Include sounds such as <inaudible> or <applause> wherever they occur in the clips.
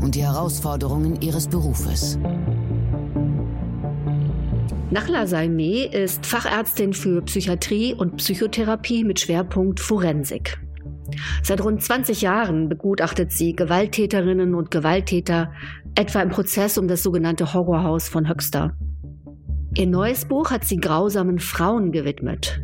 und die Herausforderungen ihres Berufes. Nachla Salmeh ist Fachärztin für Psychiatrie und Psychotherapie mit Schwerpunkt Forensik. Seit rund 20 Jahren begutachtet sie Gewalttäterinnen und Gewalttäter, etwa im Prozess um das sogenannte Horrorhaus von Höxter. Ihr neues Buch hat sie grausamen Frauen gewidmet.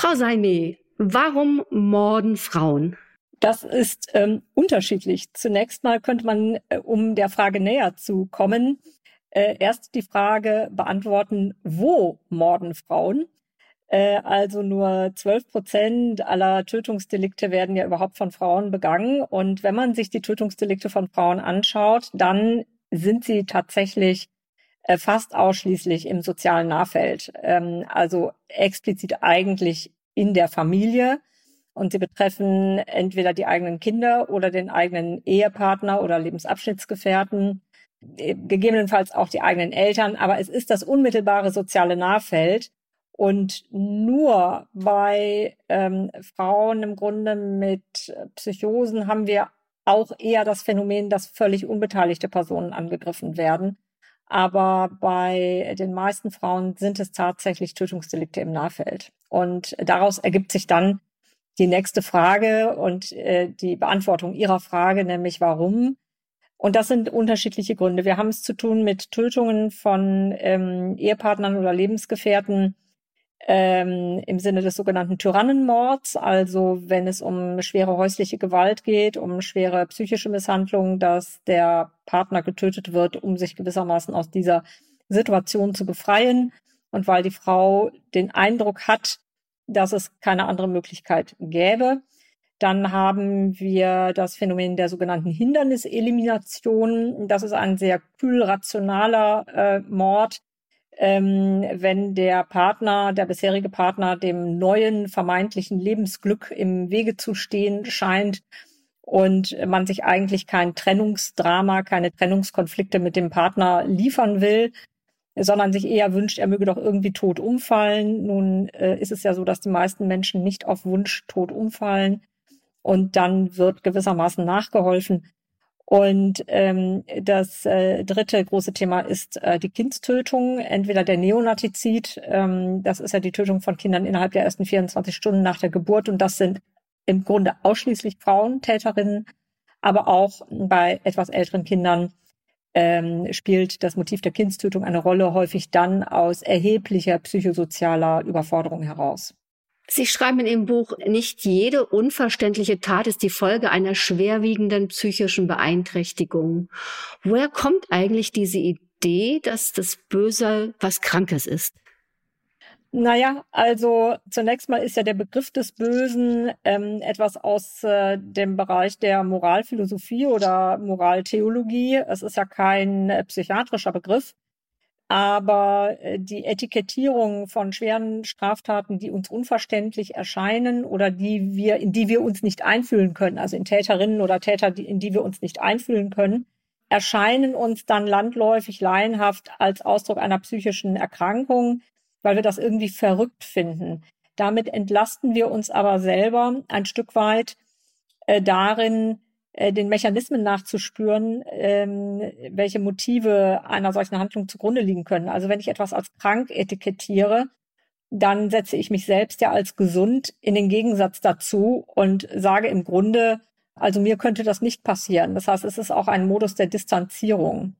Frau Salmeh, warum morden Frauen? Das ist ähm, unterschiedlich. Zunächst mal könnte man, äh, um der Frage näher zu kommen, äh, erst die Frage beantworten, wo morden Frauen? Äh, also nur 12 Prozent aller Tötungsdelikte werden ja überhaupt von Frauen begangen. Und wenn man sich die Tötungsdelikte von Frauen anschaut, dann sind sie tatsächlich äh, fast ausschließlich im sozialen Nahfeld. Ähm, also explizit eigentlich in der Familie und sie betreffen entweder die eigenen Kinder oder den eigenen Ehepartner oder Lebensabschnittsgefährten, äh, gegebenenfalls auch die eigenen Eltern, aber es ist das unmittelbare soziale Nahfeld. Und nur bei ähm, Frauen im Grunde mit Psychosen haben wir auch eher das Phänomen, dass völlig unbeteiligte Personen angegriffen werden. Aber bei den meisten Frauen sind es tatsächlich Tötungsdelikte im Nahfeld. Und daraus ergibt sich dann die nächste Frage und äh, die Beantwortung Ihrer Frage, nämlich warum. Und das sind unterschiedliche Gründe. Wir haben es zu tun mit Tötungen von ähm, Ehepartnern oder Lebensgefährten ähm, im Sinne des sogenannten Tyrannenmords, also wenn es um schwere häusliche Gewalt geht, um schwere psychische Misshandlungen, dass der Partner getötet wird, um sich gewissermaßen aus dieser Situation zu befreien. Und weil die Frau den Eindruck hat, dass es keine andere Möglichkeit gäbe. Dann haben wir das Phänomen der sogenannten Hinderniselimination. Das ist ein sehr kühl rationaler äh, Mord. Ähm, wenn der Partner, der bisherige Partner, dem neuen vermeintlichen Lebensglück im Wege zu stehen scheint und man sich eigentlich kein Trennungsdrama, keine Trennungskonflikte mit dem Partner liefern will, sondern sich eher wünscht, er möge doch irgendwie tot umfallen. Nun äh, ist es ja so, dass die meisten Menschen nicht auf Wunsch tot umfallen und dann wird gewissermaßen nachgeholfen. Und ähm, das äh, dritte große Thema ist äh, die Kindstötung, entweder der Neonatizid, ähm, das ist ja die Tötung von Kindern innerhalb der ersten 24 Stunden nach der Geburt und das sind im Grunde ausschließlich Frauen, Täterinnen, aber auch bei etwas älteren Kindern ähm, spielt das Motiv der Kindstötung eine Rolle, häufig dann aus erheblicher psychosozialer Überforderung heraus. Sie schreiben in Ihrem Buch, nicht jede unverständliche Tat ist die Folge einer schwerwiegenden psychischen Beeinträchtigung. Woher kommt eigentlich diese Idee, dass das Böse was Krankes ist? Naja, also zunächst mal ist ja der Begriff des Bösen ähm, etwas aus äh, dem Bereich der Moralphilosophie oder Moraltheologie. Es ist ja kein äh, psychiatrischer Begriff, aber äh, die Etikettierung von schweren Straftaten, die uns unverständlich erscheinen oder die wir, in die wir uns nicht einfühlen können, also in Täterinnen oder Täter, die, in die wir uns nicht einfühlen können, erscheinen uns dann landläufig laienhaft als Ausdruck einer psychischen Erkrankung weil wir das irgendwie verrückt finden. Damit entlasten wir uns aber selber ein Stück weit äh, darin, äh, den Mechanismen nachzuspüren, ähm, welche Motive einer solchen Handlung zugrunde liegen können. Also wenn ich etwas als krank etikettiere, dann setze ich mich selbst ja als gesund in den Gegensatz dazu und sage im Grunde, also mir könnte das nicht passieren. Das heißt, es ist auch ein Modus der Distanzierung.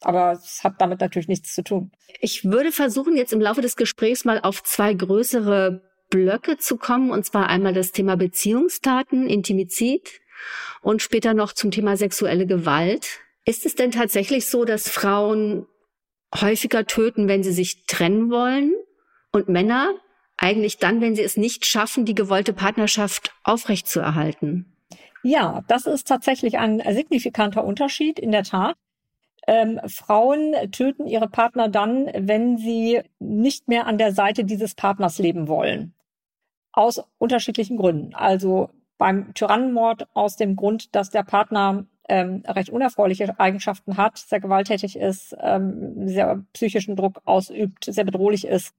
Aber es hat damit natürlich nichts zu tun. Ich würde versuchen, jetzt im Laufe des Gesprächs mal auf zwei größere Blöcke zu kommen. Und zwar einmal das Thema Beziehungstaten, Intimizid und später noch zum Thema sexuelle Gewalt. Ist es denn tatsächlich so, dass Frauen häufiger töten, wenn sie sich trennen wollen und Männer eigentlich dann, wenn sie es nicht schaffen, die gewollte Partnerschaft aufrechtzuerhalten? Ja, das ist tatsächlich ein signifikanter Unterschied, in der Tat. Ähm, Frauen töten ihre Partner dann, wenn sie nicht mehr an der Seite dieses Partners leben wollen. Aus unterschiedlichen Gründen. Also beim Tyrannenmord aus dem Grund, dass der Partner ähm, recht unerfreuliche Eigenschaften hat, sehr gewalttätig ist, ähm, sehr psychischen Druck ausübt, sehr bedrohlich ist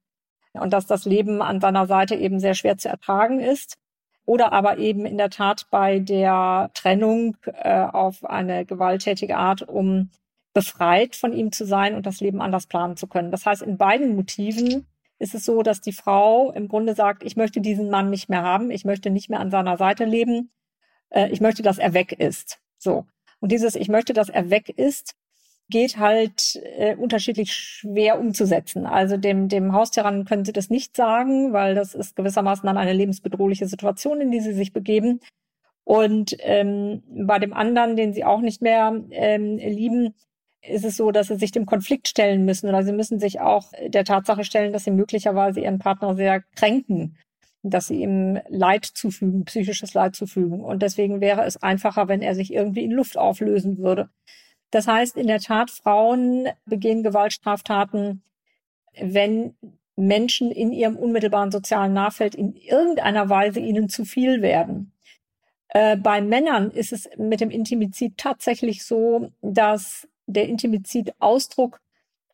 und dass das Leben an seiner Seite eben sehr schwer zu ertragen ist. Oder aber eben in der Tat bei der Trennung äh, auf eine gewalttätige Art, um befreit von ihm zu sein und das Leben anders planen zu können. Das heißt, in beiden Motiven ist es so, dass die Frau im Grunde sagt, ich möchte diesen Mann nicht mehr haben, ich möchte nicht mehr an seiner Seite leben, äh, ich möchte, dass er weg ist. So. Und dieses Ich möchte, dass er weg ist, geht halt äh, unterschiedlich schwer umzusetzen. Also dem, dem Haustyrannen können sie das nicht sagen, weil das ist gewissermaßen dann eine lebensbedrohliche Situation, in die sie sich begeben. Und ähm, bei dem anderen, den sie auch nicht mehr ähm, lieben, ist es so, dass sie sich dem Konflikt stellen müssen oder sie müssen sich auch der Tatsache stellen, dass sie möglicherweise ihren Partner sehr kränken, dass sie ihm Leid zufügen, psychisches Leid zufügen. Und deswegen wäre es einfacher, wenn er sich irgendwie in Luft auflösen würde. Das heißt, in der Tat, Frauen begehen Gewaltstraftaten, wenn Menschen in ihrem unmittelbaren sozialen Nahfeld in irgendeiner Weise ihnen zu viel werden. Äh, bei Männern ist es mit dem Intimizid tatsächlich so, dass der Intimizid Ausdruck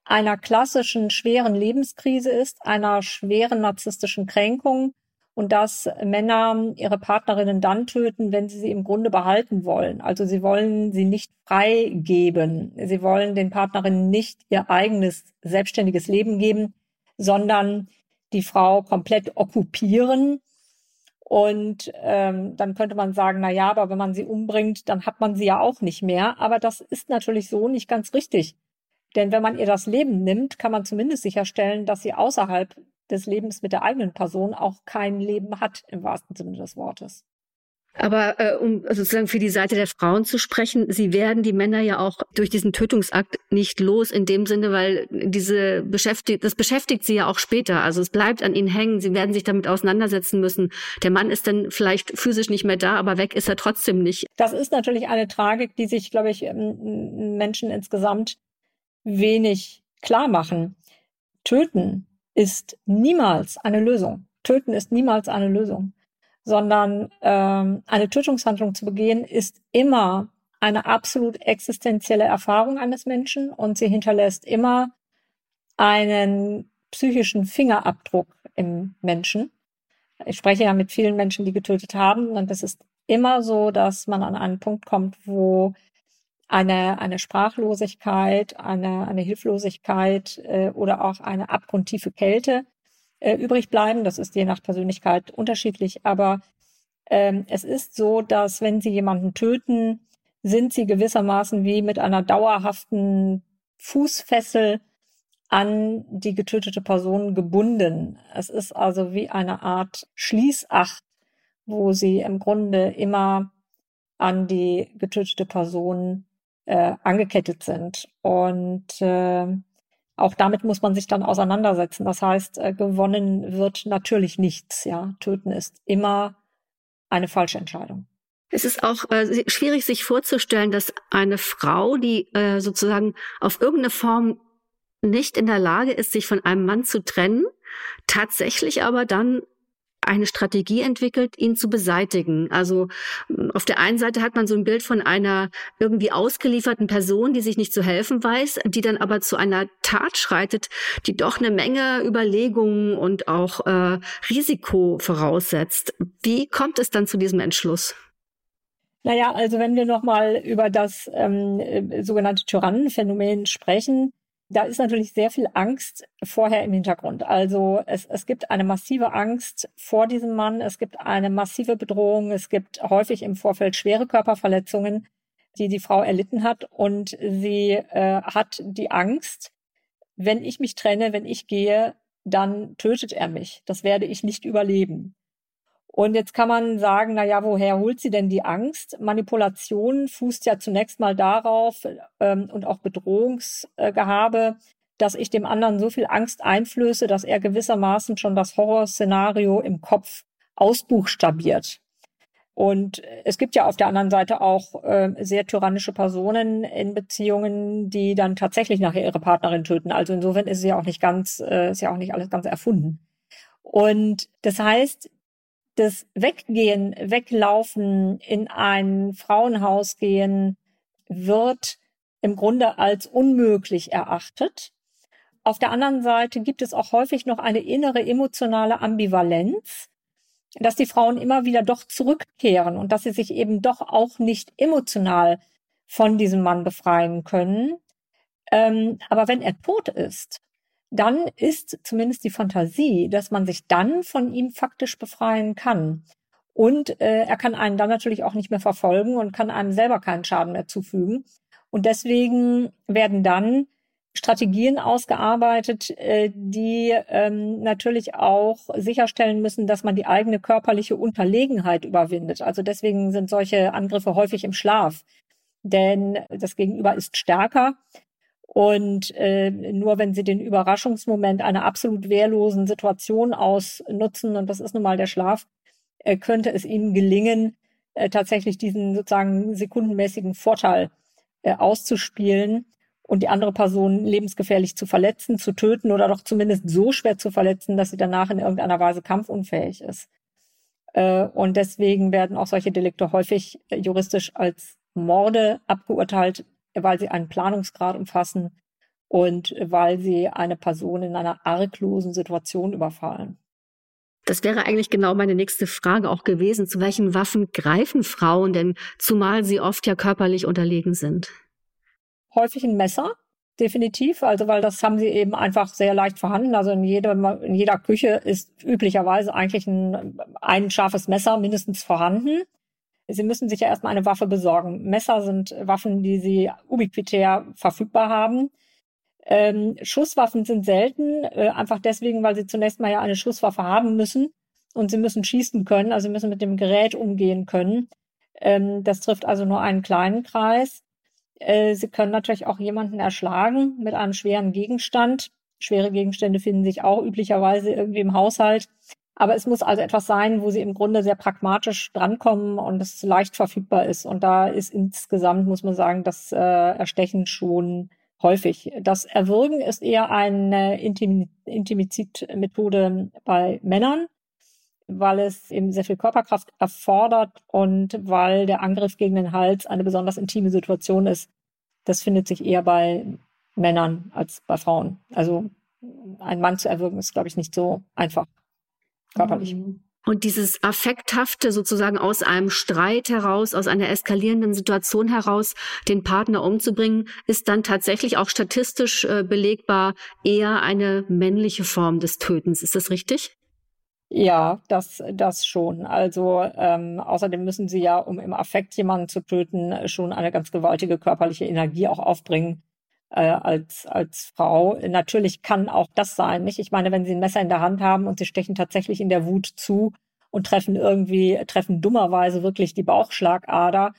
einer klassischen schweren Lebenskrise ist, einer schweren narzisstischen Kränkung und dass Männer ihre Partnerinnen dann töten, wenn sie sie im Grunde behalten wollen. Also sie wollen sie nicht freigeben. Sie wollen den Partnerinnen nicht ihr eigenes selbstständiges Leben geben, sondern die Frau komplett okkupieren. Und ähm, dann könnte man sagen, na ja, aber wenn man sie umbringt, dann hat man sie ja auch nicht mehr. Aber das ist natürlich so nicht ganz richtig. Denn wenn man ihr das Leben nimmt, kann man zumindest sicherstellen, dass sie außerhalb des Lebens mit der eigenen Person auch kein Leben hat, im wahrsten Sinne des Wortes. Aber äh, um sozusagen für die Seite der Frauen zu sprechen, sie werden die Männer ja auch durch diesen Tötungsakt nicht los in dem Sinne, weil diese beschäftigt, das beschäftigt sie ja auch später. Also es bleibt an ihnen hängen. Sie werden sich damit auseinandersetzen müssen. Der Mann ist dann vielleicht physisch nicht mehr da, aber weg ist er trotzdem nicht. Das ist natürlich eine Tragik, die sich, glaube ich, Menschen insgesamt wenig klar machen. Töten ist niemals eine Lösung. Töten ist niemals eine Lösung, sondern ähm, eine Tötungshandlung zu begehen ist immer eine absolut existenzielle Erfahrung eines Menschen und sie hinterlässt immer einen psychischen Fingerabdruck im Menschen. Ich spreche ja mit vielen Menschen, die getötet haben und es ist immer so, dass man an einen Punkt kommt, wo eine, eine Sprachlosigkeit, eine, eine Hilflosigkeit äh, oder auch eine abgrundtiefe Kälte äh, übrig bleiben. Das ist je nach Persönlichkeit unterschiedlich, aber ähm, es ist so, dass wenn Sie jemanden töten, sind Sie gewissermaßen wie mit einer dauerhaften Fußfessel an die getötete Person gebunden. Es ist also wie eine Art Schließacht, wo Sie im Grunde immer an die getötete Person äh, angekettet sind. Und äh, auch damit muss man sich dann auseinandersetzen. Das heißt, äh, gewonnen wird natürlich nichts. Ja, töten ist immer eine falsche Entscheidung. Es ist auch äh, schwierig, sich vorzustellen, dass eine Frau, die äh, sozusagen auf irgendeine Form nicht in der Lage ist, sich von einem Mann zu trennen, tatsächlich aber dann eine Strategie entwickelt, ihn zu beseitigen. Also auf der einen Seite hat man so ein Bild von einer irgendwie ausgelieferten Person, die sich nicht zu helfen weiß, die dann aber zu einer Tat schreitet, die doch eine Menge Überlegungen und auch äh, Risiko voraussetzt. Wie kommt es dann zu diesem Entschluss? Naja, also wenn wir nochmal über das ähm, äh, sogenannte Tyrannenphänomen sprechen, da ist natürlich sehr viel Angst vorher im Hintergrund. Also es, es gibt eine massive Angst vor diesem Mann, es gibt eine massive Bedrohung, es gibt häufig im Vorfeld schwere Körperverletzungen, die die Frau erlitten hat und sie äh, hat die Angst, wenn ich mich trenne, wenn ich gehe, dann tötet er mich. Das werde ich nicht überleben. Und jetzt kann man sagen, na ja, woher holt sie denn die Angst? Manipulation fußt ja zunächst mal darauf ähm, und auch Bedrohungsgehabe, dass ich dem anderen so viel Angst einflöße, dass er gewissermaßen schon das Horrorszenario im Kopf ausbuchstabiert. und es gibt ja auf der anderen Seite auch äh, sehr tyrannische Personen in Beziehungen, die dann tatsächlich nachher ihre Partnerin töten. Also insofern ist es ja auch nicht ganz, äh, ist ja auch nicht alles ganz erfunden. Und das heißt, das Weggehen, Weglaufen, in ein Frauenhaus gehen, wird im Grunde als unmöglich erachtet. Auf der anderen Seite gibt es auch häufig noch eine innere emotionale Ambivalenz dass die Frauen immer wieder doch zurückkehren und dass sie sich eben doch auch nicht emotional von diesem Mann befreien können. Ähm, aber wenn er tot ist, dann ist zumindest die Fantasie, dass man sich dann von ihm faktisch befreien kann. Und äh, er kann einen dann natürlich auch nicht mehr verfolgen und kann einem selber keinen Schaden mehr zufügen. Und deswegen werden dann Strategien ausgearbeitet, äh, die ähm, natürlich auch sicherstellen müssen, dass man die eigene körperliche Unterlegenheit überwindet. Also deswegen sind solche Angriffe häufig im Schlaf, denn das Gegenüber ist stärker. Und äh, nur wenn sie den Überraschungsmoment einer absolut wehrlosen Situation ausnutzen, und das ist nun mal der Schlaf, äh, könnte es ihnen gelingen, äh, tatsächlich diesen sozusagen sekundenmäßigen Vorteil äh, auszuspielen und die andere Person lebensgefährlich zu verletzen, zu töten oder doch zumindest so schwer zu verletzen, dass sie danach in irgendeiner Weise kampfunfähig ist. Äh, und deswegen werden auch solche Delikte häufig äh, juristisch als Morde abgeurteilt, weil sie einen Planungsgrad umfassen und weil sie eine Person in einer arglosen Situation überfallen. Das wäre eigentlich genau meine nächste Frage auch gewesen. Zu welchen Waffen greifen Frauen denn, zumal sie oft ja körperlich unterlegen sind? häufig ein Messer, definitiv. Also weil das haben sie eben einfach sehr leicht vorhanden. Also in jeder, in jeder Küche ist üblicherweise eigentlich ein, ein scharfes Messer mindestens vorhanden. Sie müssen sich ja erstmal eine Waffe besorgen. Messer sind Waffen, die sie ubiquitär verfügbar haben. Ähm, Schusswaffen sind selten, äh, einfach deswegen, weil sie zunächst mal ja eine Schusswaffe haben müssen und sie müssen schießen können, also sie müssen mit dem Gerät umgehen können. Ähm, das trifft also nur einen kleinen Kreis. Äh, sie können natürlich auch jemanden erschlagen mit einem schweren Gegenstand. Schwere Gegenstände finden sich auch üblicherweise irgendwie im Haushalt. Aber es muss also etwas sein, wo sie im Grunde sehr pragmatisch drankommen und es leicht verfügbar ist. Und da ist insgesamt, muss man sagen, das äh, Erstechen schon häufig. Das Erwürgen ist eher eine Intim Intimizidmethode bei Männern weil es eben sehr viel Körperkraft erfordert und weil der Angriff gegen den Hals eine besonders intime Situation ist. Das findet sich eher bei Männern als bei Frauen. Also einen Mann zu erwürgen ist, glaube ich, nicht so einfach körperlich. Mhm. Und dieses Affekthafte sozusagen aus einem Streit heraus, aus einer eskalierenden Situation heraus, den Partner umzubringen, ist dann tatsächlich auch statistisch äh, belegbar eher eine männliche Form des Tötens. Ist das richtig? Ja, das, das schon. Also ähm, außerdem müssen sie ja, um im Affekt jemanden zu töten, schon eine ganz gewaltige körperliche Energie auch aufbringen äh, als, als Frau. Natürlich kann auch das sein, nicht? Ich meine, wenn sie ein Messer in der Hand haben und sie stechen tatsächlich in der Wut zu und treffen irgendwie, treffen dummerweise wirklich die Bauchschlagader,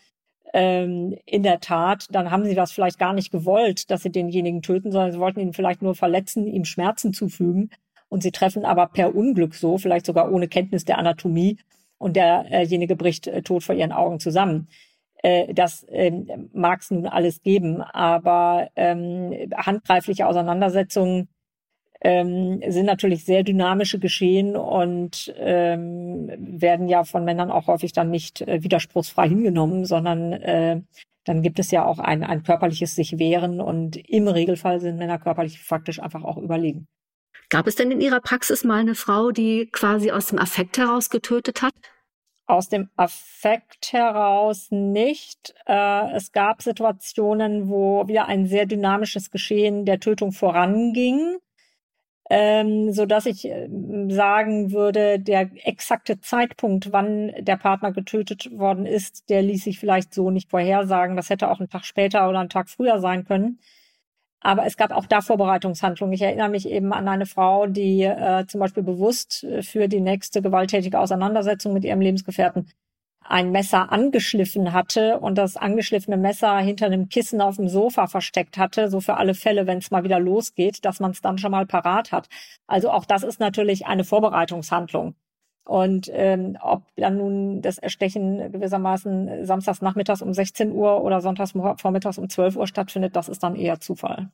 ähm, in der Tat, dann haben sie das vielleicht gar nicht gewollt, dass sie denjenigen töten, sondern sie wollten ihn vielleicht nur verletzen, ihm Schmerzen zufügen und sie treffen aber per Unglück so, vielleicht sogar ohne Kenntnis der Anatomie und derjenige bricht äh, tot vor ihren Augen zusammen. Äh, das ähm, mag es nun alles geben, aber ähm, handgreifliche Auseinandersetzungen ähm, sind natürlich sehr dynamische Geschehen und ähm, werden ja von Männern auch häufig dann nicht äh, widerspruchsfrei hingenommen, sondern äh, dann gibt es ja auch ein, ein körperliches sich wehren und im Regelfall sind Männer körperlich faktisch einfach auch überlegen. Gab es denn in Ihrer Praxis mal eine Frau, die quasi aus dem Affekt heraus getötet hat? Aus dem Affekt heraus nicht. Äh, es gab Situationen, wo wieder ein sehr dynamisches Geschehen der Tötung voranging, ähm, so dass ich äh, sagen würde, der exakte Zeitpunkt, wann der Partner getötet worden ist, der ließ sich vielleicht so nicht vorhersagen. Das hätte auch einen Tag später oder einen Tag früher sein können. Aber es gab auch da Vorbereitungshandlungen. Ich erinnere mich eben an eine Frau, die äh, zum Beispiel bewusst äh, für die nächste gewalttätige Auseinandersetzung mit ihrem Lebensgefährten ein Messer angeschliffen hatte und das angeschliffene Messer hinter einem Kissen auf dem Sofa versteckt hatte, so für alle Fälle, wenn es mal wieder losgeht, dass man es dann schon mal parat hat. Also auch das ist natürlich eine Vorbereitungshandlung. Und ähm, ob dann nun das Erstechen gewissermaßen samstags nachmittags um 16 Uhr oder sonntags vormittags um 12 Uhr stattfindet, das ist dann eher Zufall.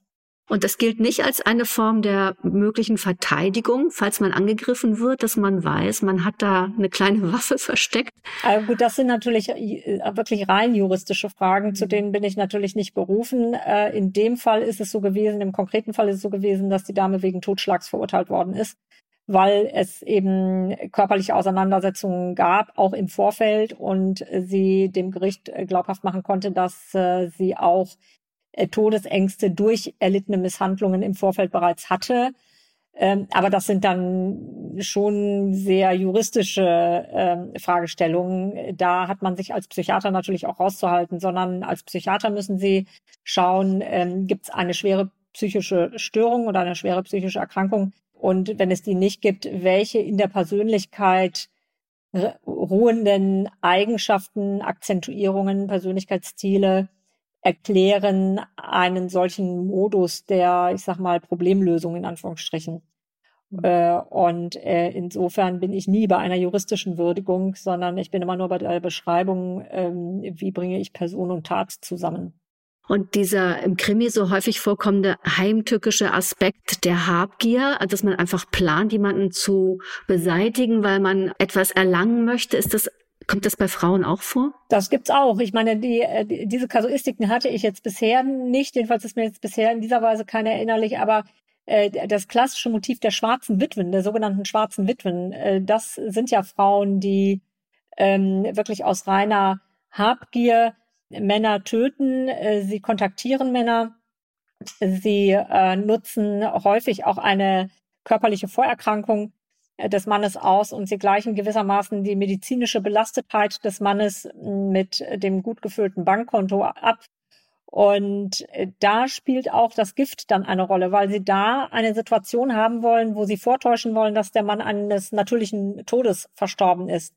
Und das gilt nicht als eine Form der möglichen Verteidigung, falls man angegriffen wird, dass man weiß, man hat da eine kleine <laughs> Waffe versteckt. Also gut, das sind natürlich äh, wirklich rein juristische Fragen, zu denen bin ich natürlich nicht berufen. Äh, in dem Fall ist es so gewesen, im konkreten Fall ist es so gewesen, dass die Dame wegen Totschlags verurteilt worden ist weil es eben körperliche Auseinandersetzungen gab, auch im Vorfeld, und sie dem Gericht äh, glaubhaft machen konnte, dass äh, sie auch äh, Todesängste durch erlittene Misshandlungen im Vorfeld bereits hatte. Ähm, aber das sind dann schon sehr juristische äh, Fragestellungen. Da hat man sich als Psychiater natürlich auch rauszuhalten, sondern als Psychiater müssen Sie schauen, ähm, gibt es eine schwere psychische Störung oder eine schwere psychische Erkrankung, und wenn es die nicht gibt, welche in der Persönlichkeit ruhenden Eigenschaften, Akzentuierungen, Persönlichkeitsstile erklären einen solchen Modus der, ich sag mal, Problemlösung in Anführungsstrichen. Äh, und äh, insofern bin ich nie bei einer juristischen Würdigung, sondern ich bin immer nur bei der Beschreibung, ähm, wie bringe ich Person und Tat zusammen. Und dieser im Krimi so häufig vorkommende heimtückische Aspekt der Habgier, dass man einfach plant, jemanden zu beseitigen, weil man etwas erlangen möchte, ist das Kommt das bei Frauen auch vor? Das gibt's auch. Ich meine, die, äh, die, diese Kasuistiken hatte ich jetzt bisher nicht. Jedenfalls ist mir jetzt bisher in dieser Weise keine erinnerlich. Aber äh, das klassische Motiv der schwarzen Witwen, der sogenannten schwarzen Witwen, äh, das sind ja Frauen, die ähm, wirklich aus reiner Habgier Männer töten, äh, sie kontaktieren Männer, sie äh, nutzen häufig auch eine körperliche Vorerkrankung äh, des Mannes aus und sie gleichen gewissermaßen die medizinische Belastetheit des Mannes mit dem gut gefüllten Bankkonto ab. Und da spielt auch das Gift dann eine Rolle, weil sie da eine Situation haben wollen, wo sie vortäuschen wollen, dass der Mann eines natürlichen Todes verstorben ist.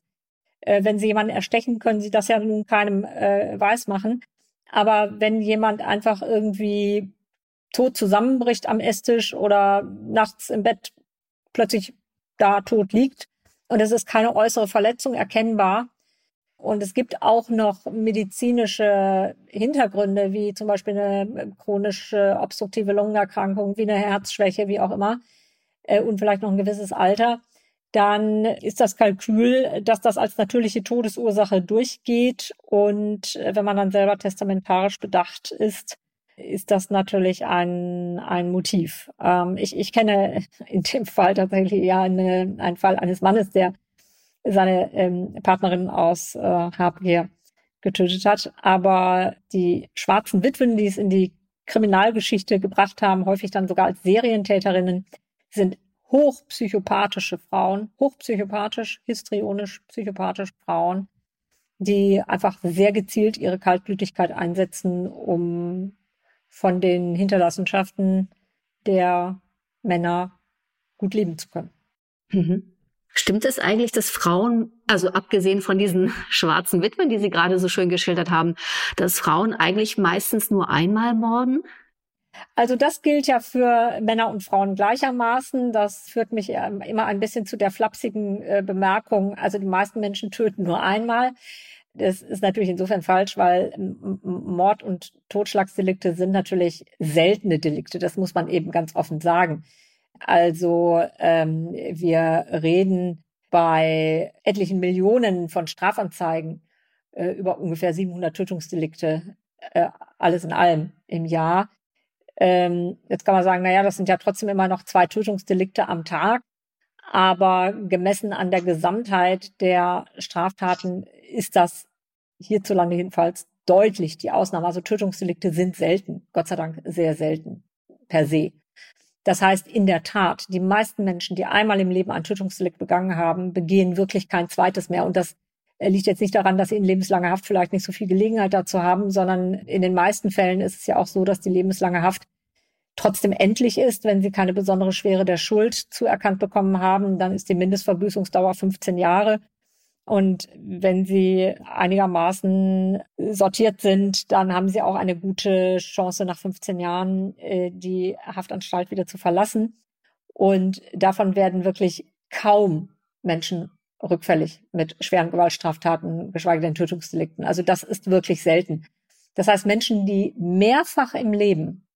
Äh, wenn Sie jemanden erstechen, können Sie das ja nun keinem äh, weiß machen. Aber wenn jemand einfach irgendwie tot zusammenbricht am Esstisch oder nachts im Bett plötzlich da tot liegt und es ist keine äußere Verletzung erkennbar, und es gibt auch noch medizinische Hintergründe, wie zum Beispiel eine chronische obstruktive Lungenerkrankung, wie eine Herzschwäche, wie auch immer, äh, und vielleicht noch ein gewisses Alter dann ist das Kalkül, dass das als natürliche Todesursache durchgeht. Und äh, wenn man dann selber testamentarisch bedacht ist, ist das natürlich ein, ein Motiv. Ähm, ich, ich kenne in dem Fall tatsächlich ja eine, einen Fall eines Mannes, der seine ähm, Partnerin aus äh, Habgier getötet hat. Aber die schwarzen Witwen, die es in die Kriminalgeschichte gebracht haben, häufig dann sogar als Serientäterinnen, sind hochpsychopathische Frauen, hochpsychopathisch, histrionisch, psychopathisch Frauen, die einfach sehr gezielt ihre Kaltblütigkeit einsetzen, um von den Hinterlassenschaften der Männer gut leben zu können. Mhm. Stimmt es eigentlich, dass Frauen, also abgesehen von diesen schwarzen Witwen, die Sie gerade so schön geschildert haben, dass Frauen eigentlich meistens nur einmal morden? Also das gilt ja für Männer und Frauen gleichermaßen. Das führt mich immer ein bisschen zu der flapsigen äh, Bemerkung, also die meisten Menschen töten nur einmal. Das ist natürlich insofern falsch, weil Mord und Totschlagsdelikte sind natürlich seltene Delikte. Das muss man eben ganz offen sagen. Also ähm, wir reden bei etlichen Millionen von Strafanzeigen äh, über ungefähr 700 Tötungsdelikte, äh, alles in allem im Jahr. Ähm, jetzt kann man sagen, naja, das sind ja trotzdem immer noch zwei Tötungsdelikte am Tag. Aber gemessen an der Gesamtheit der Straftaten ist das hierzulande jedenfalls deutlich die Ausnahme. Also Tötungsdelikte sind selten, Gott sei Dank sehr selten per se. Das heißt, in der Tat, die meisten Menschen, die einmal im Leben ein Tötungsdelikt begangen haben, begehen wirklich kein zweites mehr. Und das liegt jetzt nicht daran, dass sie in lebenslanger Haft vielleicht nicht so viel Gelegenheit dazu haben, sondern in den meisten Fällen ist es ja auch so, dass die lebenslange Haft trotzdem endlich ist, wenn sie keine besondere Schwere der Schuld zuerkannt bekommen haben, dann ist die Mindestverbüßungsdauer 15 Jahre. Und wenn sie einigermaßen sortiert sind, dann haben sie auch eine gute Chance, nach 15 Jahren äh, die Haftanstalt wieder zu verlassen. Und davon werden wirklich kaum Menschen rückfällig mit schweren Gewaltstraftaten, geschweige denn Tötungsdelikten. Also das ist wirklich selten. Das heißt, Menschen, die mehrfach im Leben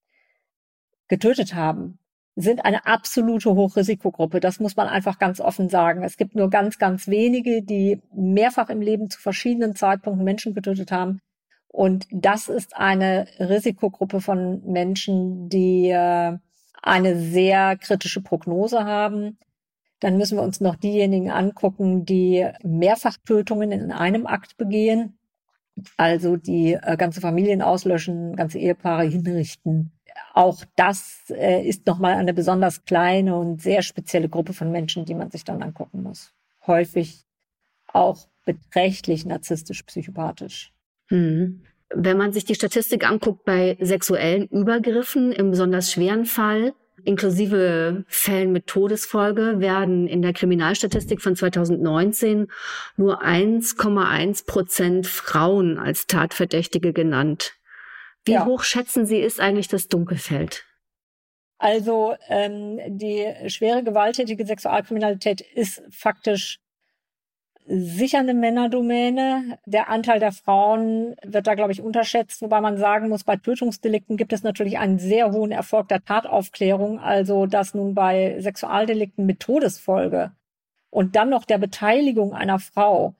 getötet haben, sind eine absolute Hochrisikogruppe. Das muss man einfach ganz offen sagen. Es gibt nur ganz, ganz wenige, die mehrfach im Leben zu verschiedenen Zeitpunkten Menschen getötet haben. Und das ist eine Risikogruppe von Menschen, die äh, eine sehr kritische Prognose haben. Dann müssen wir uns noch diejenigen angucken, die Mehrfachtötungen in einem Akt begehen, also die äh, ganze Familien auslöschen, ganze Ehepaare hinrichten. Auch das äh, ist nochmal eine besonders kleine und sehr spezielle Gruppe von Menschen, die man sich dann angucken muss. Häufig auch beträchtlich narzisstisch-psychopathisch. Hm. Wenn man sich die Statistik anguckt bei sexuellen Übergriffen im besonders schweren Fall, inklusive Fällen mit Todesfolge, werden in der Kriminalstatistik von 2019 nur 1,1 Prozent Frauen als Tatverdächtige genannt. Wie ja. hoch schätzen Sie ist eigentlich das Dunkelfeld? Also ähm, die schwere gewalttätige Sexualkriminalität ist faktisch sicher eine Männerdomäne. Der Anteil der Frauen wird da, glaube ich, unterschätzt, wobei man sagen muss, bei Tötungsdelikten gibt es natürlich einen sehr hohen Erfolg der Tataufklärung, also dass nun bei Sexualdelikten mit Todesfolge und dann noch der Beteiligung einer Frau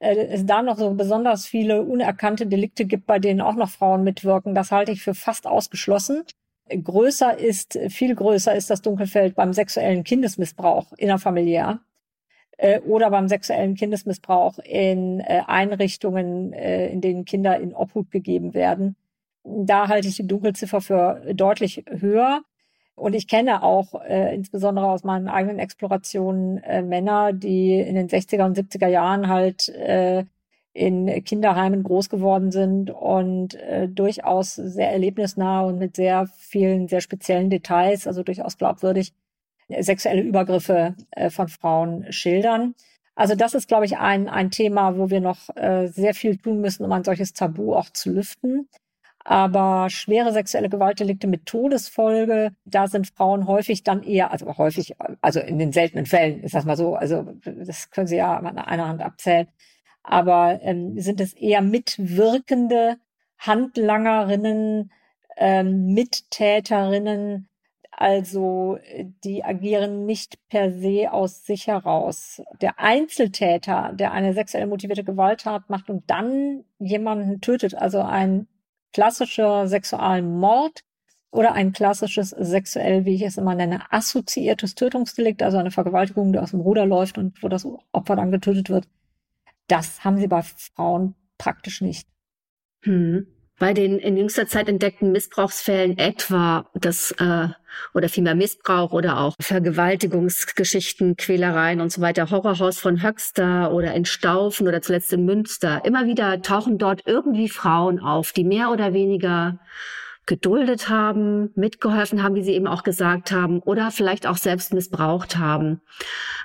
äh, es da noch so besonders viele unerkannte Delikte gibt, bei denen auch noch Frauen mitwirken. Das halte ich für fast ausgeschlossen. Größer ist, viel größer ist das Dunkelfeld beim sexuellen Kindesmissbrauch innerfamiliär äh, oder beim sexuellen Kindesmissbrauch in äh, Einrichtungen, äh, in denen Kinder in Obhut gegeben werden. Da halte ich die Dunkelziffer für deutlich höher. Und ich kenne auch äh, insbesondere aus meinen eigenen Explorationen äh, Männer, die in den 60er und 70er Jahren halt äh, in Kinderheimen groß geworden sind und äh, durchaus sehr erlebnisnah und mit sehr vielen, sehr speziellen Details, also durchaus glaubwürdig, sexuelle Übergriffe äh, von Frauen schildern. Also das ist, glaube ich, ein, ein Thema, wo wir noch äh, sehr viel tun müssen, um ein solches Tabu auch zu lüften. Aber schwere sexuelle Gewaltdelikte mit Todesfolge, da sind Frauen häufig dann eher, also häufig, also in den seltenen Fällen, ist das mal so, also das können Sie ja an einer Hand abzählen, aber ähm, sind es eher mitwirkende Handlangerinnen, ähm, Mittäterinnen, also die agieren nicht per se aus sich heraus. Der Einzeltäter, der eine sexuell motivierte Gewalttat macht und dann jemanden tötet, also ein klassischer Sexualmord oder ein klassisches sexuell, wie ich es immer nenne, assoziiertes Tötungsdelikt, also eine Vergewaltigung, die aus dem Ruder läuft und wo das Opfer dann getötet wird. Das haben sie bei Frauen praktisch nicht. Hm. Bei den in jüngster Zeit entdeckten Missbrauchsfällen etwa das äh, oder vielmehr Missbrauch oder auch Vergewaltigungsgeschichten, Quälereien und so weiter, Horrorhaus von Höxter oder in Staufen oder zuletzt in Münster. Immer wieder tauchen dort irgendwie Frauen auf, die mehr oder weniger geduldet haben, mitgeholfen haben, wie Sie eben auch gesagt haben, oder vielleicht auch selbst missbraucht haben.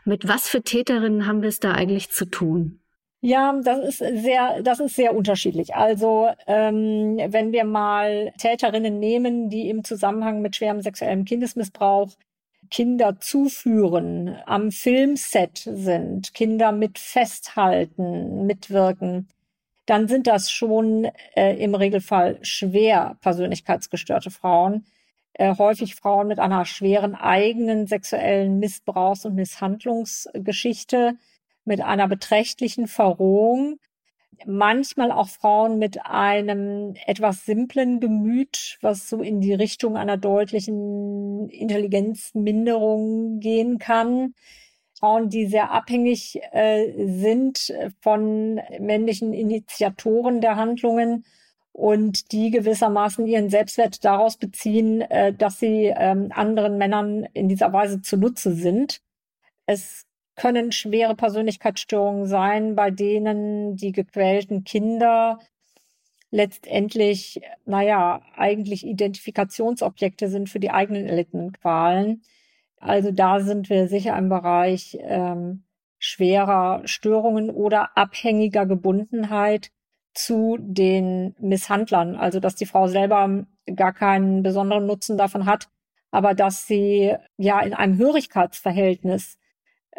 Mit was für Täterinnen haben wir es da eigentlich zu tun? Ja, das ist sehr, das ist sehr unterschiedlich. Also ähm, wenn wir mal Täterinnen nehmen, die im Zusammenhang mit schwerem sexuellem Kindesmissbrauch Kinder zuführen, am Filmset sind, Kinder mit festhalten, mitwirken, dann sind das schon äh, im Regelfall schwer persönlichkeitsgestörte Frauen, äh, häufig Frauen mit einer schweren eigenen sexuellen Missbrauchs- und Misshandlungsgeschichte mit einer beträchtlichen Verrohung, manchmal auch Frauen mit einem etwas simplen Gemüt, was so in die Richtung einer deutlichen Intelligenzminderung gehen kann. Frauen, die sehr abhängig äh, sind von männlichen Initiatoren der Handlungen und die gewissermaßen ihren Selbstwert daraus beziehen, äh, dass sie ähm, anderen Männern in dieser Weise zunutze sind. Es können schwere Persönlichkeitsstörungen sein, bei denen die gequälten Kinder letztendlich, naja, eigentlich Identifikationsobjekte sind für die eigenen erlittenen Qualen. Also da sind wir sicher im Bereich ähm, schwerer Störungen oder abhängiger Gebundenheit zu den Misshandlern. Also dass die Frau selber gar keinen besonderen Nutzen davon hat, aber dass sie ja in einem Hörigkeitsverhältnis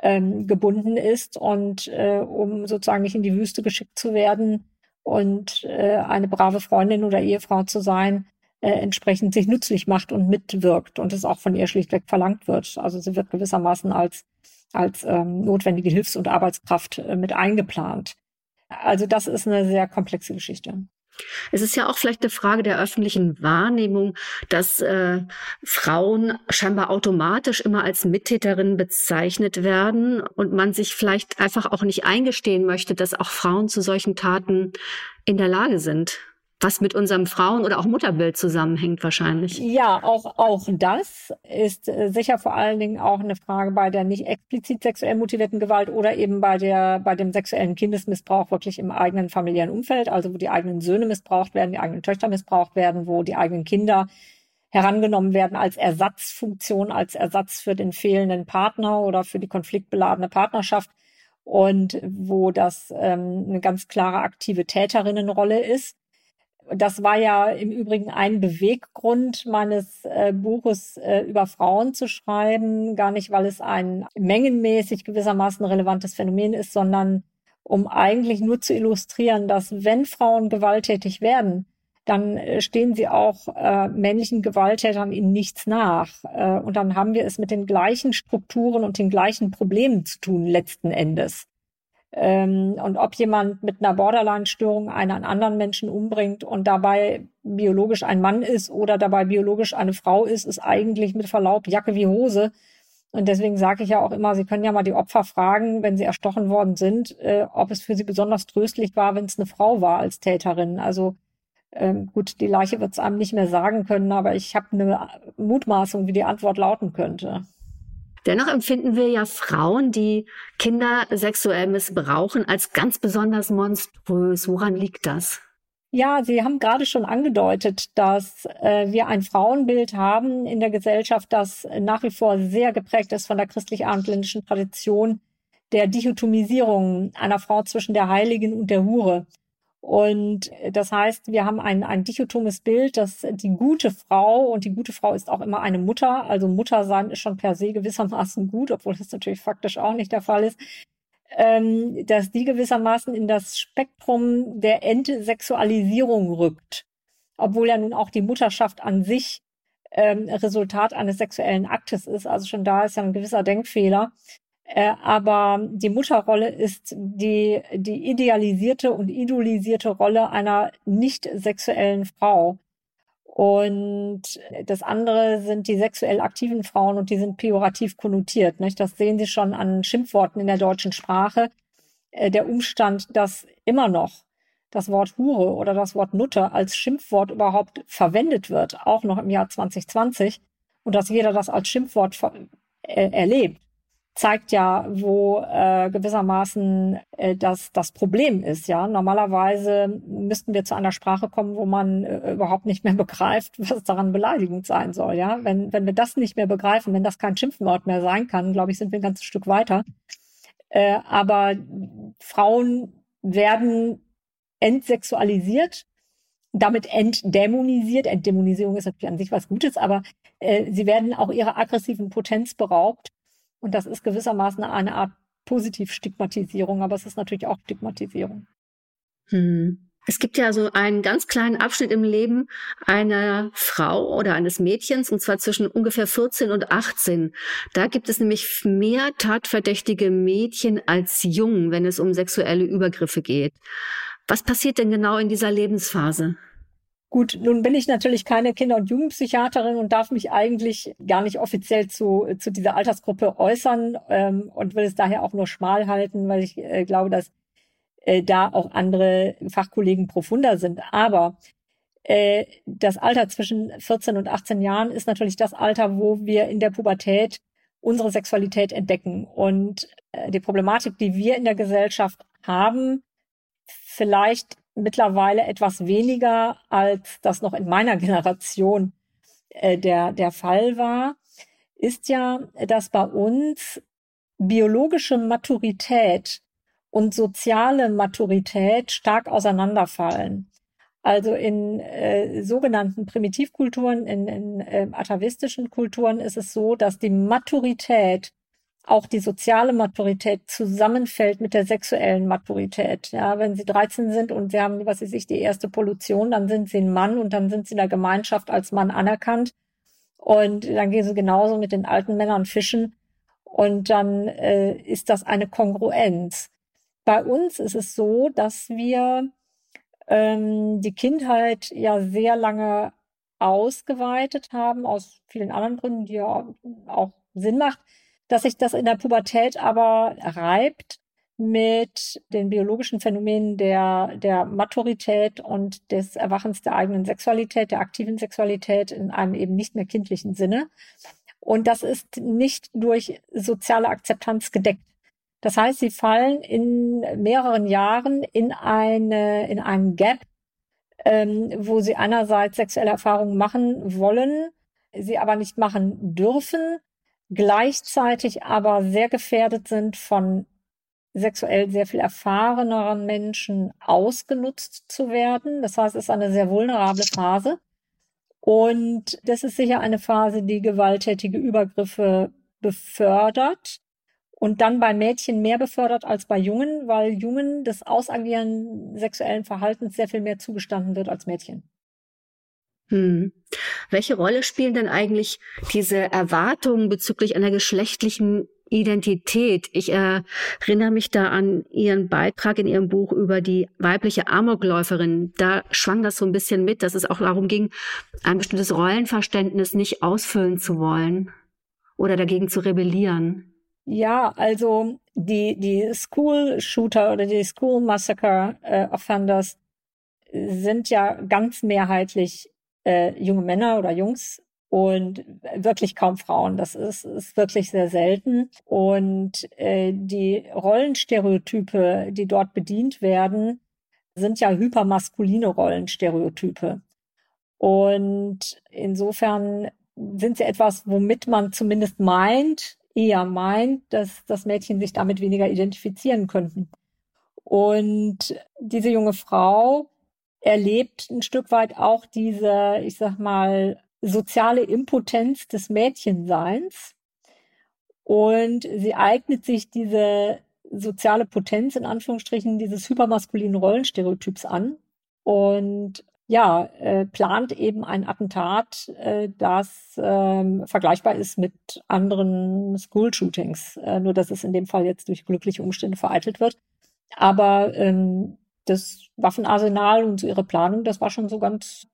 ähm, gebunden ist und äh, um sozusagen nicht in die Wüste geschickt zu werden und äh, eine brave Freundin oder Ehefrau zu sein, äh, entsprechend sich nützlich macht und mitwirkt und es auch von ihr schlichtweg verlangt wird. Also sie wird gewissermaßen als als ähm, notwendige Hilfs- und Arbeitskraft äh, mit eingeplant. Also das ist eine sehr komplexe Geschichte. Es ist ja auch vielleicht eine Frage der öffentlichen Wahrnehmung, dass äh, Frauen scheinbar automatisch immer als Mittäterinnen bezeichnet werden und man sich vielleicht einfach auch nicht eingestehen möchte, dass auch Frauen zu solchen Taten in der Lage sind was mit unserem Frauen- oder auch Mutterbild zusammenhängt wahrscheinlich. Ja, auch, auch das ist äh, sicher vor allen Dingen auch eine Frage bei der nicht explizit sexuell motivierten Gewalt oder eben bei der, bei dem sexuellen Kindesmissbrauch wirklich im eigenen familiären Umfeld, also wo die eigenen Söhne missbraucht werden, die eigenen Töchter missbraucht werden, wo die eigenen Kinder herangenommen werden als Ersatzfunktion, als Ersatz für den fehlenden Partner oder für die konfliktbeladene Partnerschaft und wo das ähm, eine ganz klare aktive Täterinnenrolle ist. Das war ja im Übrigen ein Beweggrund meines äh, Buches äh, über Frauen zu schreiben, gar nicht, weil es ein mengenmäßig gewissermaßen relevantes Phänomen ist, sondern um eigentlich nur zu illustrieren, dass wenn Frauen gewalttätig werden, dann äh, stehen sie auch äh, männlichen Gewalttätern in nichts nach. Äh, und dann haben wir es mit den gleichen Strukturen und den gleichen Problemen zu tun, letzten Endes. Ähm, und ob jemand mit einer Borderline-Störung einen anderen Menschen umbringt und dabei biologisch ein Mann ist oder dabei biologisch eine Frau ist, ist eigentlich mit Verlaub Jacke wie Hose. Und deswegen sage ich ja auch immer, Sie können ja mal die Opfer fragen, wenn sie erstochen worden sind, äh, ob es für sie besonders tröstlich war, wenn es eine Frau war als Täterin. Also ähm, gut, die Leiche wird es einem nicht mehr sagen können, aber ich habe eine Mutmaßung, wie die Antwort lauten könnte. Dennoch empfinden wir ja Frauen, die Kinder sexuell missbrauchen, als ganz besonders monströs. Woran liegt das? Ja, Sie haben gerade schon angedeutet, dass äh, wir ein Frauenbild haben in der Gesellschaft, das nach wie vor sehr geprägt ist von der christlich-abendländischen Tradition der Dichotomisierung einer Frau zwischen der Heiligen und der Hure. Und das heißt, wir haben ein, ein dichotomes Bild, dass die gute Frau, und die gute Frau ist auch immer eine Mutter, also Mutter sein ist schon per se gewissermaßen gut, obwohl das natürlich faktisch auch nicht der Fall ist, ähm, dass die gewissermaßen in das Spektrum der Entsexualisierung rückt. Obwohl ja nun auch die Mutterschaft an sich ähm, Resultat eines sexuellen Aktes ist. Also schon da ist ja ein gewisser Denkfehler. Äh, aber die Mutterrolle ist die, die idealisierte und idolisierte Rolle einer nicht sexuellen Frau. Und das andere sind die sexuell aktiven Frauen und die sind pejorativ konnotiert. Nicht? Das sehen Sie schon an Schimpfworten in der deutschen Sprache. Äh, der Umstand, dass immer noch das Wort Hure oder das Wort Nutte als Schimpfwort überhaupt verwendet wird, auch noch im Jahr 2020, und dass jeder das als Schimpfwort äh, erlebt, zeigt ja, wo äh, gewissermaßen äh, das, das Problem ist. Ja, normalerweise müssten wir zu einer Sprache kommen, wo man äh, überhaupt nicht mehr <laughs> begreift, was daran beleidigend sein soll. Ja, wenn wenn wir das nicht mehr begreifen, wenn das kein Schimpfwort mehr sein kann, glaube ich, sind wir ein ganzes Stück weiter. Äh, aber Frauen werden entsexualisiert damit entdämonisiert. Entdämonisierung ist natürlich an sich was Gutes, aber äh, sie werden auch ihrer aggressiven Potenz beraubt und das ist gewissermaßen eine Art Positivstigmatisierung, aber es ist natürlich auch Stigmatisierung. Hm. Es gibt ja so einen ganz kleinen Abschnitt im Leben einer Frau oder eines Mädchens, und zwar zwischen ungefähr 14 und 18. Da gibt es nämlich mehr tatverdächtige Mädchen als Jungen, wenn es um sexuelle Übergriffe geht. Was passiert denn genau in dieser Lebensphase? Gut, nun bin ich natürlich keine Kinder- und Jugendpsychiaterin und darf mich eigentlich gar nicht offiziell zu, zu dieser Altersgruppe äußern ähm, und will es daher auch nur schmal halten, weil ich äh, glaube, dass äh, da auch andere Fachkollegen profunder sind. Aber äh, das Alter zwischen 14 und 18 Jahren ist natürlich das Alter, wo wir in der Pubertät unsere Sexualität entdecken. Und äh, die Problematik, die wir in der Gesellschaft haben, vielleicht mittlerweile etwas weniger, als das noch in meiner <laughs> Generation äh, der, der Fall war, ist ja, dass bei uns biologische Maturität und soziale Maturität stark auseinanderfallen. Also in äh, sogenannten Primitivkulturen, in, in äh, atavistischen Kulturen ist es so, dass die Maturität auch die soziale Maturität zusammenfällt mit der sexuellen Maturität. Ja, wenn sie 13 sind und sie haben, was weiß ich, die erste Pollution, dann sind sie ein Mann und dann sind sie in der Gemeinschaft als Mann anerkannt. Und dann gehen sie genauso mit den alten Männern fischen. Und dann äh, ist das eine Kongruenz. Bei uns ist es so, dass wir ähm, die Kindheit ja sehr lange ausgeweitet haben, aus vielen anderen Gründen, die ja auch Sinn macht dass sich das in der Pubertät aber reibt mit den biologischen Phänomenen der, der Maturität und des Erwachens der eigenen Sexualität, der aktiven Sexualität in einem eben nicht mehr kindlichen Sinne. Und das ist nicht durch soziale Akzeptanz gedeckt. Das heißt, sie fallen in mehreren Jahren in eine, in einen Gap, ähm, wo sie einerseits sexuelle Erfahrungen machen wollen, sie aber nicht machen dürfen gleichzeitig aber sehr gefährdet sind von sexuell sehr viel erfahreneren Menschen ausgenutzt zu werden. Das heißt, es ist eine sehr vulnerable Phase. Und das ist sicher eine Phase, die gewalttätige Übergriffe befördert und dann bei Mädchen mehr befördert als bei Jungen, weil Jungen das Ausagieren sexuellen Verhaltens sehr viel mehr zugestanden wird als Mädchen. Hm. Welche Rolle spielen denn eigentlich diese Erwartungen bezüglich einer geschlechtlichen Identität? Ich erinnere mich da an Ihren Beitrag in Ihrem Buch über die weibliche Amokläuferin. Da schwang das so ein bisschen mit, dass es auch darum ging, ein bestimmtes Rollenverständnis nicht ausfüllen zu wollen oder dagegen zu rebellieren. Ja, also die, die School Shooter oder die School Massacre äh, Offenders sind ja ganz mehrheitlich äh, junge Männer oder Jungs und wirklich kaum Frauen. Das ist, ist wirklich sehr selten. Und äh, die Rollenstereotype, die dort bedient werden, sind ja hypermaskuline Rollenstereotype. Und insofern sind sie etwas, womit man zumindest meint, eher meint, dass das Mädchen sich damit weniger identifizieren könnten. Und diese junge Frau erlebt ein Stück weit auch diese, ich sag mal, soziale Impotenz des Mädchenseins. Und sie eignet sich diese soziale Potenz in Anführungsstrichen dieses hypermaskulinen Rollenstereotyps an und ja, äh, plant eben ein Attentat, äh, das ähm, vergleichbar ist mit anderen School-Shootings, äh, nur dass es in dem Fall jetzt durch glückliche Umstände vereitelt wird. Aber ähm, das Waffenarsenal und ihre Planung, das war schon so ganz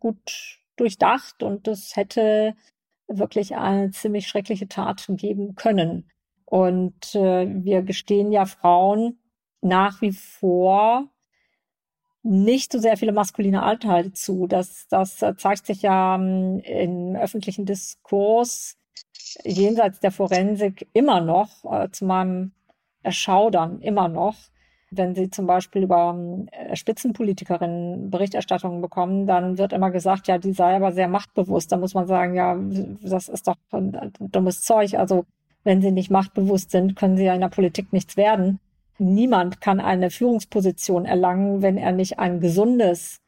gut durchdacht und das hätte wirklich eine ziemlich schreckliche Tat geben können. Und äh, wir gestehen ja Frauen nach wie vor nicht so sehr viele maskuline Anteile zu. Das, das zeigt sich ja ähm, im öffentlichen Diskurs jenseits der Forensik immer noch, äh, zu meinem Erschaudern immer noch wenn Sie zum Beispiel über äh, Spitzenpolitikerinnen Berichterstattungen bekommen, dann wird immer gesagt, ja, die sei aber sehr machtbewusst. Da muss man sagen, ja, das ist doch ein dummes Zeug. Also wenn sie nicht machtbewusst sind, können sie ja in der Politik nichts werden. Niemand kann eine Führungsposition erlangen, wenn er nicht ein gesundes,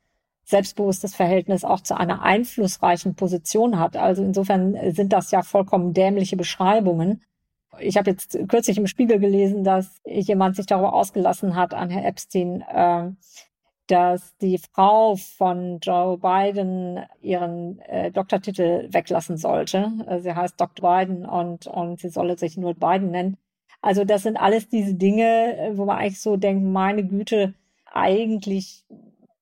selbstbewusstes Verhältnis auch zu einer einflussreichen Position hat. Also insofern sind das ja vollkommen dämliche Beschreibungen. Ich habe jetzt kürzlich im Spiegel gelesen, dass jemand sich darüber ausgelassen hat an Herr Epstein, äh, dass die Frau von Joe Biden ihren äh, Doktortitel weglassen sollte. Äh, sie heißt Dr. Biden und, und sie solle sich nur Biden nennen. Also das sind alles diese Dinge, äh, wo man eigentlich so denkt, meine Güte, eigentlich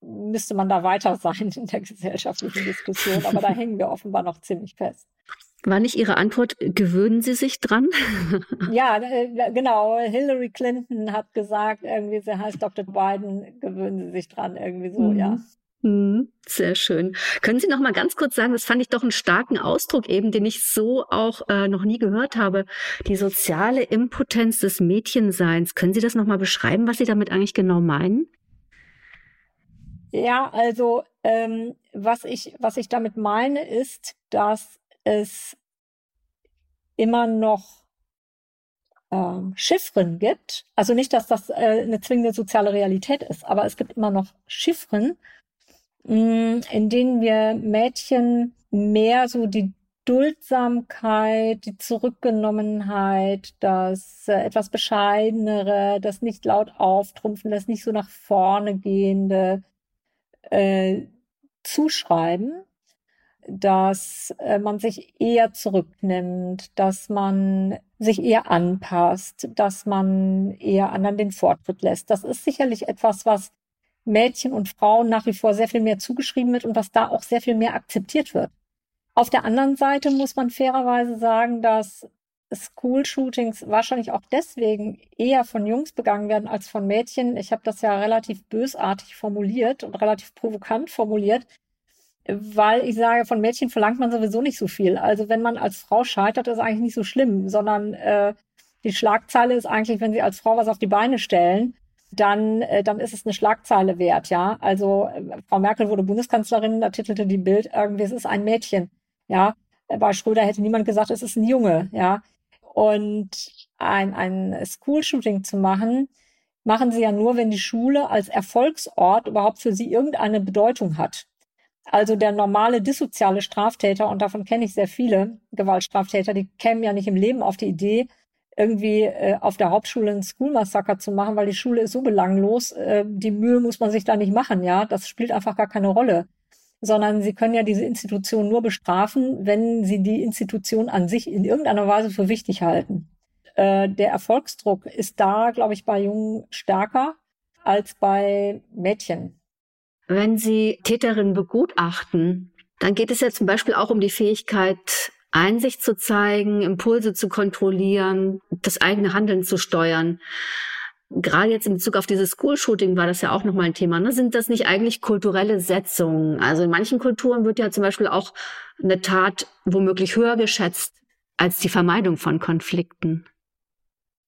müsste man da weiter sein in der gesellschaftlichen Diskussion, aber da hängen wir offenbar noch ziemlich fest. War nicht Ihre Antwort, gewöhnen Sie sich dran? <laughs> ja, äh, genau. Hillary Clinton hat gesagt, irgendwie, sie heißt Dr. Biden, gewöhnen Sie sich dran, irgendwie so, mhm. ja. Mhm. Sehr schön. Können Sie noch mal ganz kurz sagen, das fand ich doch einen starken Ausdruck eben, den ich so auch äh, noch nie gehört habe, die soziale Impotenz des Mädchenseins. Können Sie das noch mal beschreiben, was Sie damit eigentlich genau meinen? Ja, also ähm, was ich was ich damit meine ist, dass es immer noch ähm, Chiffren gibt. Also nicht, dass das äh, eine zwingende soziale Realität ist, aber es gibt immer noch Chiffren, mh, mm, in denen wir Mädchen mehr so die Duldsamkeit, die Zurückgenommenheit, das äh, etwas bescheidenere, das nicht laut auftrumpfen, das nicht so nach vorne gehende äh, zuschreiben, dass äh, man sich eher zurücknimmt, dass man sich eher anpasst, dass man eher anderen den Vortritt lässt. Das ist sicherlich etwas, was Mädchen und Frauen nach wie vor sehr viel mehr zugeschrieben wird und was da auch sehr viel mehr akzeptiert wird. Auf der anderen Seite muss man fairerweise sagen, dass School-Shootings wahrscheinlich auch deswegen eher von Jungs begangen werden als von Mädchen. Ich habe das ja relativ bösartig formuliert und relativ provokant formuliert, weil ich sage, von Mädchen verlangt man sowieso nicht so viel. Also wenn man als Frau scheitert, ist eigentlich nicht so schlimm, sondern äh, die Schlagzeile ist eigentlich, wenn sie als Frau was auf die Beine stellen, dann, äh, dann ist es eine Schlagzeile wert, ja. Also äh, Frau Merkel wurde Bundeskanzlerin, da titelte die Bild irgendwie, es ist ein Mädchen. Ja, bei Schröder hätte niemand gesagt, es ist ein Junge, ja. Und ein, ein School-Shooting zu machen, machen sie ja nur, wenn die Schule als Erfolgsort überhaupt für sie irgendeine Bedeutung hat. Also der normale dissoziale Straftäter, und davon kenne ich sehr viele Gewaltstraftäter, die kämen ja nicht im Leben auf die Idee, irgendwie äh, auf der Hauptschule einen School-Massaker zu machen, weil die Schule ist so belanglos, äh, die Mühe muss man sich da nicht machen, ja. Das spielt einfach gar keine Rolle sondern sie können ja diese Institution nur bestrafen, wenn sie die Institution an sich in irgendeiner Weise für wichtig halten. Äh, der Erfolgsdruck ist da, glaube ich, bei Jungen stärker als bei Mädchen. Wenn Sie Täterinnen begutachten, dann geht es ja zum Beispiel auch um die Fähigkeit, Einsicht zu zeigen, Impulse zu kontrollieren, das eigene Handeln zu steuern gerade jetzt in Bezug auf dieses School-Shooting war das ja auch nochmal ein Thema. Ne? Sind das nicht eigentlich kulturelle Setzungen? Also in manchen Kulturen wird ja zum Beispiel auch eine Tat womöglich höher geschätzt als die Vermeidung von Konflikten.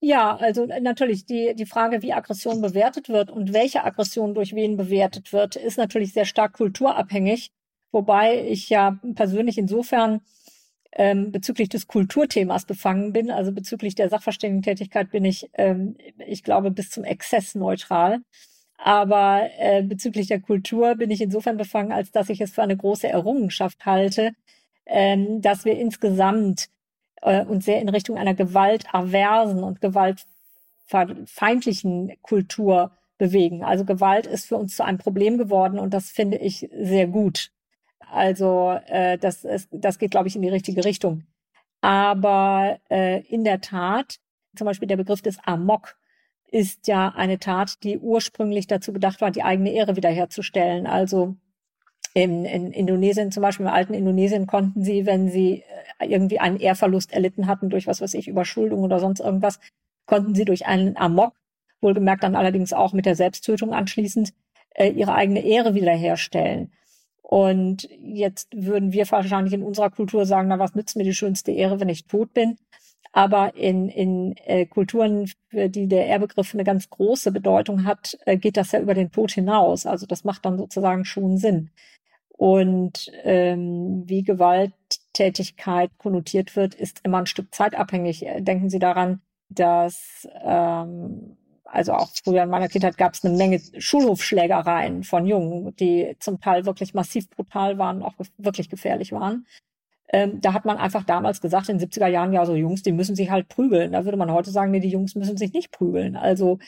Ja, also natürlich die, die Frage, wie Aggression bewertet wird und welche Aggression durch wen bewertet wird, ist natürlich sehr stark kulturabhängig. Wobei ich ja persönlich insofern ähm, bezüglich des Kulturthemas befangen bin. Also bezüglich der Sachverständigentätigkeit bin ich, ähm, ich glaube, bis zum Exzess neutral. Aber äh, bezüglich der Kultur bin ich insofern befangen, als dass ich es für eine große Errungenschaft halte, ähm, dass wir insgesamt äh, uns sehr in Richtung einer gewaltaversen und gewaltfeindlichen Kultur bewegen. Also Gewalt ist für uns zu einem Problem geworden und das finde ich sehr gut. Also äh, das, ist, das geht, glaube ich, in die richtige Richtung. Aber äh, in der Tat, zum Beispiel der Begriff des Amok ist ja eine Tat, die ursprünglich dazu gedacht war, die eigene Ehre wiederherzustellen. Also in, in Indonesien, zum Beispiel im alten Indonesien, konnten sie, wenn sie äh, irgendwie einen Ehrverlust erlitten hatten durch was weiß ich, Überschuldung oder sonst irgendwas, konnten sie durch einen Amok, wohlgemerkt dann allerdings auch mit der Selbsttötung anschließend, äh, ihre eigene Ehre wiederherstellen. Und jetzt würden wir wahrscheinlich in unserer Kultur sagen, na, was nützt mir die schönste Ehre, wenn ich tot bin? Aber in, in äh, Kulturen, für die der Ehrbegriff eine ganz große Bedeutung hat, äh, geht das ja über den Tod hinaus. Also das macht dann sozusagen schon Sinn. Und ähm, wie Gewalttätigkeit konnotiert wird, ist immer ein Stück zeitabhängig. Denken Sie daran, dass ähm, also auch früher in meiner Kindheit gab es eine Menge Schulhofschlägereien von Jungen, die zum Teil wirklich massiv brutal waren, auch wirklich gefährlich waren. Ähm, da hat man einfach damals gesagt, in den 70er Jahren, ja, so Jungs, die müssen sich halt prügeln. Da würde man heute sagen, nee, die Jungs müssen sich nicht prügeln. Also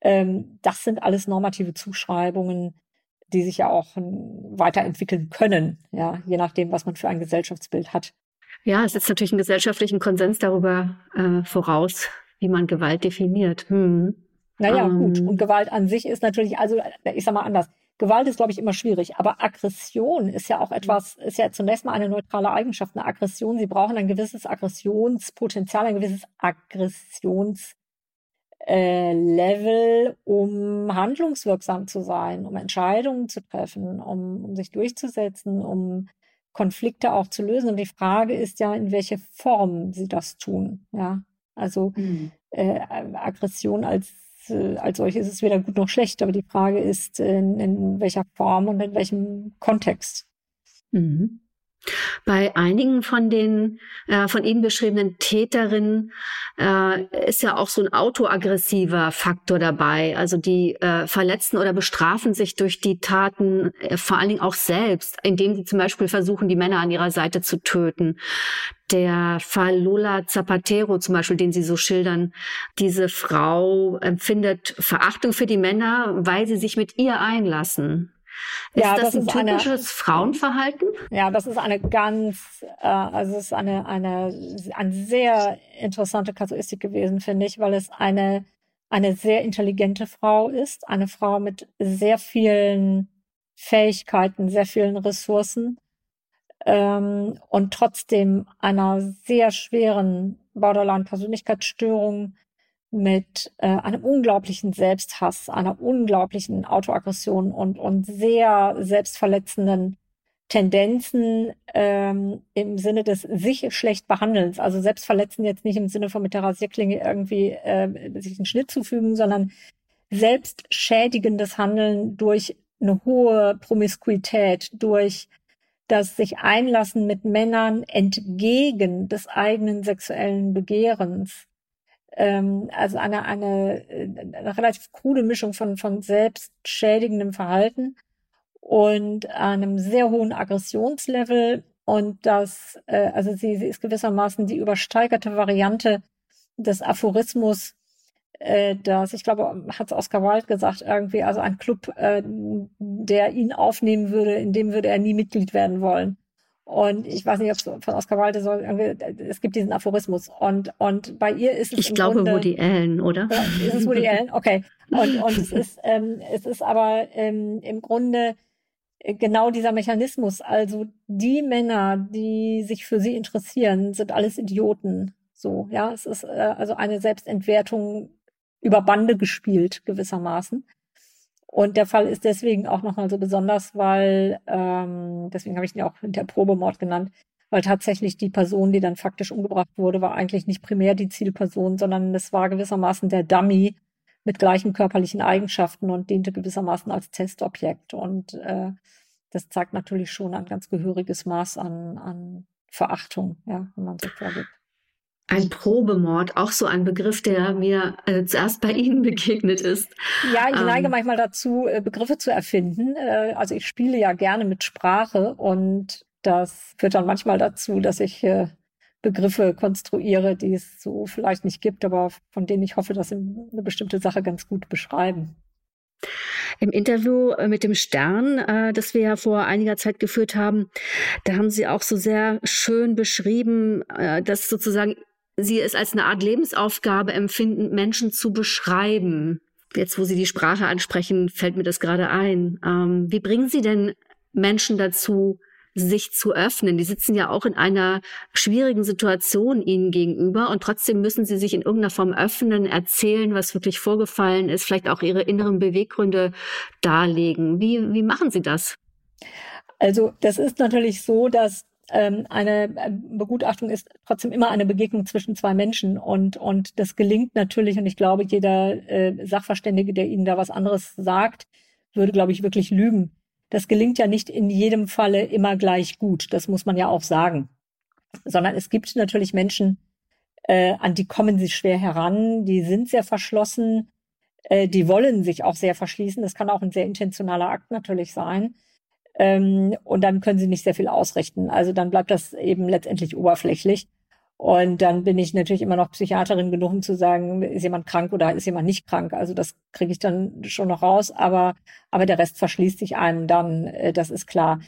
ähm, das sind alles normative Zuschreibungen, die sich ja auch weiterentwickeln können, ja, je nachdem, was man für ein Gesellschaftsbild hat. Ja, es setzt natürlich einen gesellschaftlichen Konsens darüber äh, voraus, wie man Gewalt definiert. Hm. Naja, um, gut. Ähm. Und Gewalt an sich ist natürlich, also ich sag mal anders. Gewalt ist, glaube ich, immer schwierig. Aber Aggression ist ja auch etwas, ist ja zunächst mal eine neutrale Eigenschaft. Eine Aggression, sie brauchen ein gewisses Aggressionspotenzial, ein gewisses Aggressionslevel, äh, um handlungswirksam zu sein, um Entscheidungen zu treffen, um, um sich durchzusetzen, um Konflikte auch zu lösen. Und die Frage ist ja, in welche Form sie das tun. Ja, also mhm. äh, Aggression als äh, als solches ist es weder gut noch schlecht, aber die Frage ist, in, in welcher Form und in welchem Kontext. Mhm. Bei einigen von den äh, von Ihnen beschriebenen Täterinnen äh, ist ja auch so ein autoaggressiver Faktor dabei. Also die äh, verletzen oder bestrafen sich durch die Taten äh, vor allen Dingen auch selbst, indem sie zum Beispiel versuchen, die Männer an ihrer Seite zu töten. Der Fall Lola Zapatero zum Beispiel, den Sie so schildern, diese Frau empfindet Verachtung für die Männer, weil sie sich mit ihr einlassen. Ist ja, das, das ein typisches eine, Frauenverhalten? Ja, das ist eine ganz, äh, also es ist eine, eine, eine sehr interessante Kasuistik gewesen, finde ich, weil es eine, eine sehr intelligente Frau ist, eine Frau mit sehr vielen Fähigkeiten, sehr vielen Ressourcen ähm, und trotzdem einer sehr schweren Borderline-Persönlichkeitsstörung mit äh, einem unglaublichen Selbsthass, einer unglaublichen Autoaggression und, und sehr selbstverletzenden Tendenzen ähm, im Sinne des sich schlecht behandelns. Also selbstverletzen jetzt nicht im Sinne von mit der Rasierklinge irgendwie äh, sich einen Schnitt zufügen, sondern selbstschädigendes Handeln durch eine hohe Promiskuität, durch das sich einlassen mit Männern entgegen des eigenen sexuellen Begehrens ähm, also eine, eine, eine relativ krude Mischung von, von selbstschädigendem Verhalten und einem sehr hohen Aggressionslevel. Und das, äh, also sie, sie ist gewissermaßen die übersteigerte Variante des Aphorismus, äh, das, ich glaube, hat es Oscar Wilde gesagt, irgendwie, also ein Club, äh, der ihn aufnehmen würde, in dem würde er nie Mitglied werden wollen. Und ich weiß nicht, ob es von Oscar Wilde soll, es gibt diesen Aphorismus. Und, und bei ihr ist es. Ich glaube Grunde, Woody Allen, oder? Ist es Woody Allen? Okay. Und, und es ist, <laughs> ähm, es ist aber ähm, im Grunde genau dieser Mechanismus. Also die Männer, die sich für sie interessieren, sind alles Idioten. So, ja. Es ist äh, also eine Selbstentwertung über Bande gespielt, gewissermaßen. Und der Fall ist deswegen auch nochmal so besonders, weil, ähm, deswegen habe ich ihn auch der Probemord genannt, weil tatsächlich die Person, die dann faktisch umgebracht wurde, war eigentlich nicht primär die Zielperson, sondern es war gewissermaßen der Dummy mit gleichen körperlichen Eigenschaften und diente gewissermaßen als Testobjekt. Und äh, das zeigt natürlich schon ein ganz gehöriges Maß an, an Verachtung, ja, wenn man so vorgeht. Ein Probemord, auch so ein Begriff, der mir äh, zuerst bei Ihnen <laughs> begegnet ist. Ja, ich neige ähm. manchmal dazu, äh, Begriffe zu erfinden. Äh, also ich spiele ja gerne mit Sprache und das führt dann manchmal dazu, dass ich äh, Begriffe konstruiere, die es so vielleicht nicht gibt, aber von denen ich hoffe, dass sie eine bestimmte Sache ganz gut beschreiben. Im Interview mit dem Stern, das wir ja vor einiger Zeit geführt haben, da haben Sie auch so sehr schön beschrieben, dass sozusagen sie es als eine Art Lebensaufgabe empfinden, Menschen zu beschreiben. Jetzt, wo Sie die Sprache ansprechen, fällt mir das gerade ein. Ähm, wie bringen Sie denn Menschen dazu, sich zu öffnen? Die sitzen ja auch in einer schwierigen Situation Ihnen gegenüber und trotzdem müssen Sie sich in irgendeiner Form öffnen, erzählen, was wirklich vorgefallen ist, vielleicht auch Ihre inneren Beweggründe darlegen. Wie, wie machen Sie das? Also das ist natürlich so, dass ähm, eine äh, Begutachtung ist trotzdem immer eine Begegnung zwischen zwei Menschen und, und das gelingt natürlich und ich glaube, jeder äh, Sachverständige, der Ihnen da was anderes sagt, würde, glaube ich, wirklich lügen. Das gelingt ja nicht in jedem Falle immer gleich gut, das muss man ja auch sagen. Sondern es gibt natürlich Menschen, äh, an die kommen sie schwer heran, die sind sehr verschlossen, äh, die wollen sich auch sehr verschließen. Das kann auch ein sehr intentionaler Akt natürlich sein. Ähm, und dann können sie nicht sehr viel ausrichten. Also dann bleibt das eben letztendlich oberflächlich. Und dann bin ich natürlich immer noch Psychiaterin genug, um zu sagen, ist jemand krank oder ist jemand nicht krank. Also das kriege ich dann schon noch raus, aber, aber der Rest verschließt sich einem dann, äh, das ist klar.